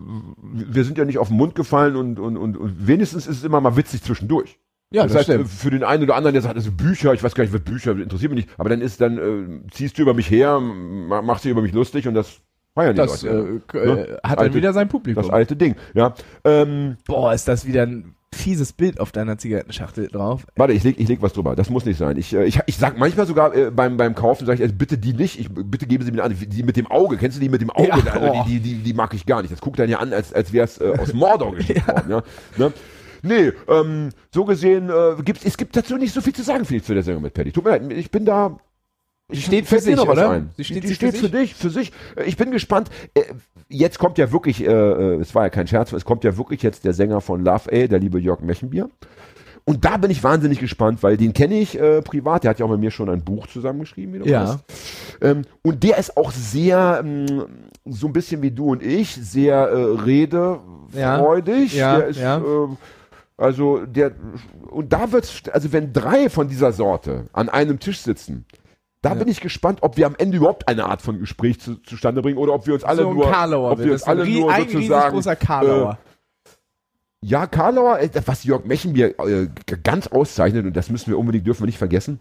wir sind ja nicht auf den Mund gefallen und, und, und, und wenigstens ist es immer mal witzig zwischendurch. ja, das, heißt, äh, für den einen oder anderen, der sagt, also Bücher, ich weiß gar nicht, was Bücher interessiert mich nicht, aber dann ist dann, äh, ziehst du über mich her, ma- machst dich über mich lustig und das feiern die das Leute. äh, Ne? äh, hat dann Alte- wieder sein Publikum. Das alte Ding, ja. Ähm, Boah, ist das wieder ein fieses Bild auf deiner Zigarettenschachtel drauf. Warte, ich leg, ich leg was drüber. Das muss nicht sein. Ich, äh, ich, ich sag manchmal sogar äh, beim, beim Kaufen, sage ich, also bitte die nicht. Ich, bitte geben Sie mir an. Die mit dem Auge. Kennst du die mit dem Auge? Ja, also die, die, die, die mag ich gar nicht. Das guckt dann ja an, als, als wäre es äh, aus Mordor geschickt worden. Ja? Ne? Nee, ähm, so gesehen, äh, gibt's, es gibt dazu nicht so viel zu sagen, finde ich, zu der Sendung mit Paddy. Tut mir leid, ich bin da. Sie steht für sich, oder? ein? Sie steht die steht für für, dich, für sich. Äh, Ich bin gespannt. Äh, Jetzt kommt ja wirklich, äh, äh, es war ja kein Scherz, es kommt ja wirklich jetzt der Sänger von Love A, der liebe Jörg Mechenbier. Und da bin ich wahnsinnig gespannt, weil den kenne ich äh, privat. Der hat ja auch mit mir schon ein Buch zusammengeschrieben, wie du Ja. weißt. Ähm, und der ist auch sehr, ähm, so ein bisschen wie du und ich, sehr äh, redefreudig. Ja, der ist, ja. ähm, also der, und da wird's, also wenn drei von dieser Sorte an einem Tisch sitzen, da bin ich gespannt, ob wir am Ende überhaupt eine Art von Gespräch zu, zustande bringen oder ob wir uns alle so nur, Karlauer ob wir uns alle nur ein sozusagen, riesengroßer Karlauer. ja, Karlauer, äh, was Jörg Mechenbier äh, ganz auszeichnet, und das müssen wir unbedingt, dürfen wir nicht vergessen,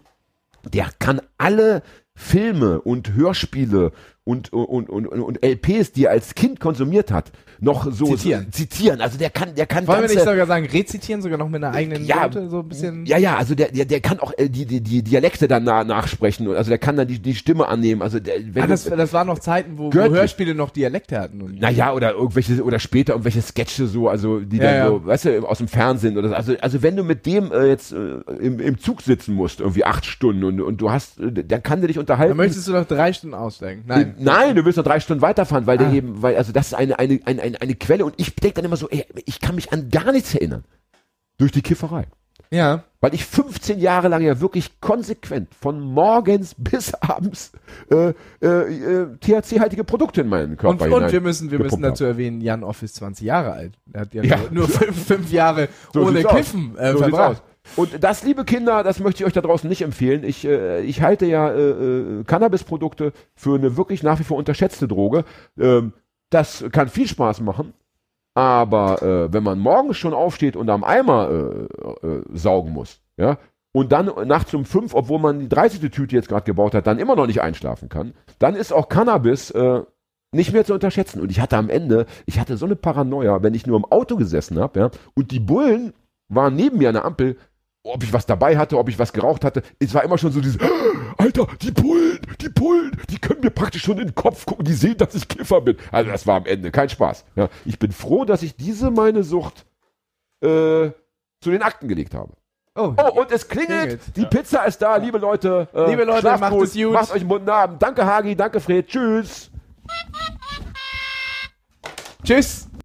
der kann alle Filme und Hörspiele und, und, und, und, und LPs, die er als Kind konsumiert hat, noch so Zitieren. So, zitieren. Also der kann, der kann Wollen wir ganze, nicht sogar sagen, rezitieren sogar noch mit einer eigenen Ja, Note, so ein bisschen. ja, ja, also der, der, der kann auch äh, die, die, die Dialekte dann na, nachsprechen. Also der kann dann die, die Stimme annehmen. Also der, wenn Ah, das, du, das waren noch Zeiten, wo, wo. Hörspiele noch Dialekte hatten. Und naja, oder irgendwelche, oder später irgendwelche Sketche so, also die Ja, dann ja. so, weißt du, aus dem Fernsehen oder so. Also, also wenn du mit dem äh, jetzt äh, im, im Zug sitzen musst, irgendwie acht Stunden und, und du hast, äh, dann kann der dich unterhalten. dann möchtest du noch drei Stunden aussteigen. Nein. Nein, du willst noch drei Stunden weiterfahren, weil Ah. der eben, weil, also das ist eine, eine, eine, eine, eine Quelle und ich denke dann immer so, ey, ich kann mich an gar nichts erinnern. Durch die Kifferei. Ja. Weil ich 15 Jahre lang ja wirklich konsequent von morgens bis abends äh, äh, äh, THC-haltige Produkte in meinen Und, Körper und hinein wir müssen, wir müssen dazu erwähnen, Jan Off ist 20 Jahre alt. Er hat ja, Ja. nur, fünf, fünf Jahre So ohne. Kiffen äh, So aus. Und das, liebe Kinder, das möchte ich euch da draußen nicht empfehlen. Ich, äh, ich halte ja äh, äh, Cannabis-Produkte für eine wirklich nach wie vor unterschätzte Droge. Ähm, das kann viel Spaß machen. Aber äh, wenn man morgens schon aufsteht und am Eimer äh, äh, saugen muss, ja, und dann nachts um fünf, obwohl man die 30. Tüte jetzt gerade gebaut hat, dann immer noch nicht einschlafen kann, dann ist auch Cannabis äh, nicht mehr zu unterschätzen. Und ich hatte am Ende, ich hatte so eine Paranoia, wenn ich nur im Auto gesessen habe, ja, und die Bullen waren neben mir an der Ampel, ob ich was dabei hatte, ob ich was geraucht hatte. Es war immer schon so dieses, Alter, die Bullen, die Bullen, die können mir praktisch schon in den Kopf gucken, die sehen, dass ich Kiffer bin. Also das war am Ende kein Spaß. Ja, ich bin froh, dass ich diese meine Sucht äh, zu den Akten gelegt habe. Oh, Oh, und es klingelt, Klingelt, die Pizza ist da, liebe Leute. Äh, Liebe Leute, macht es gut. Macht euch einen guten Abend. Danke, Hagi, danke, Fred. Tschüss. tschüss.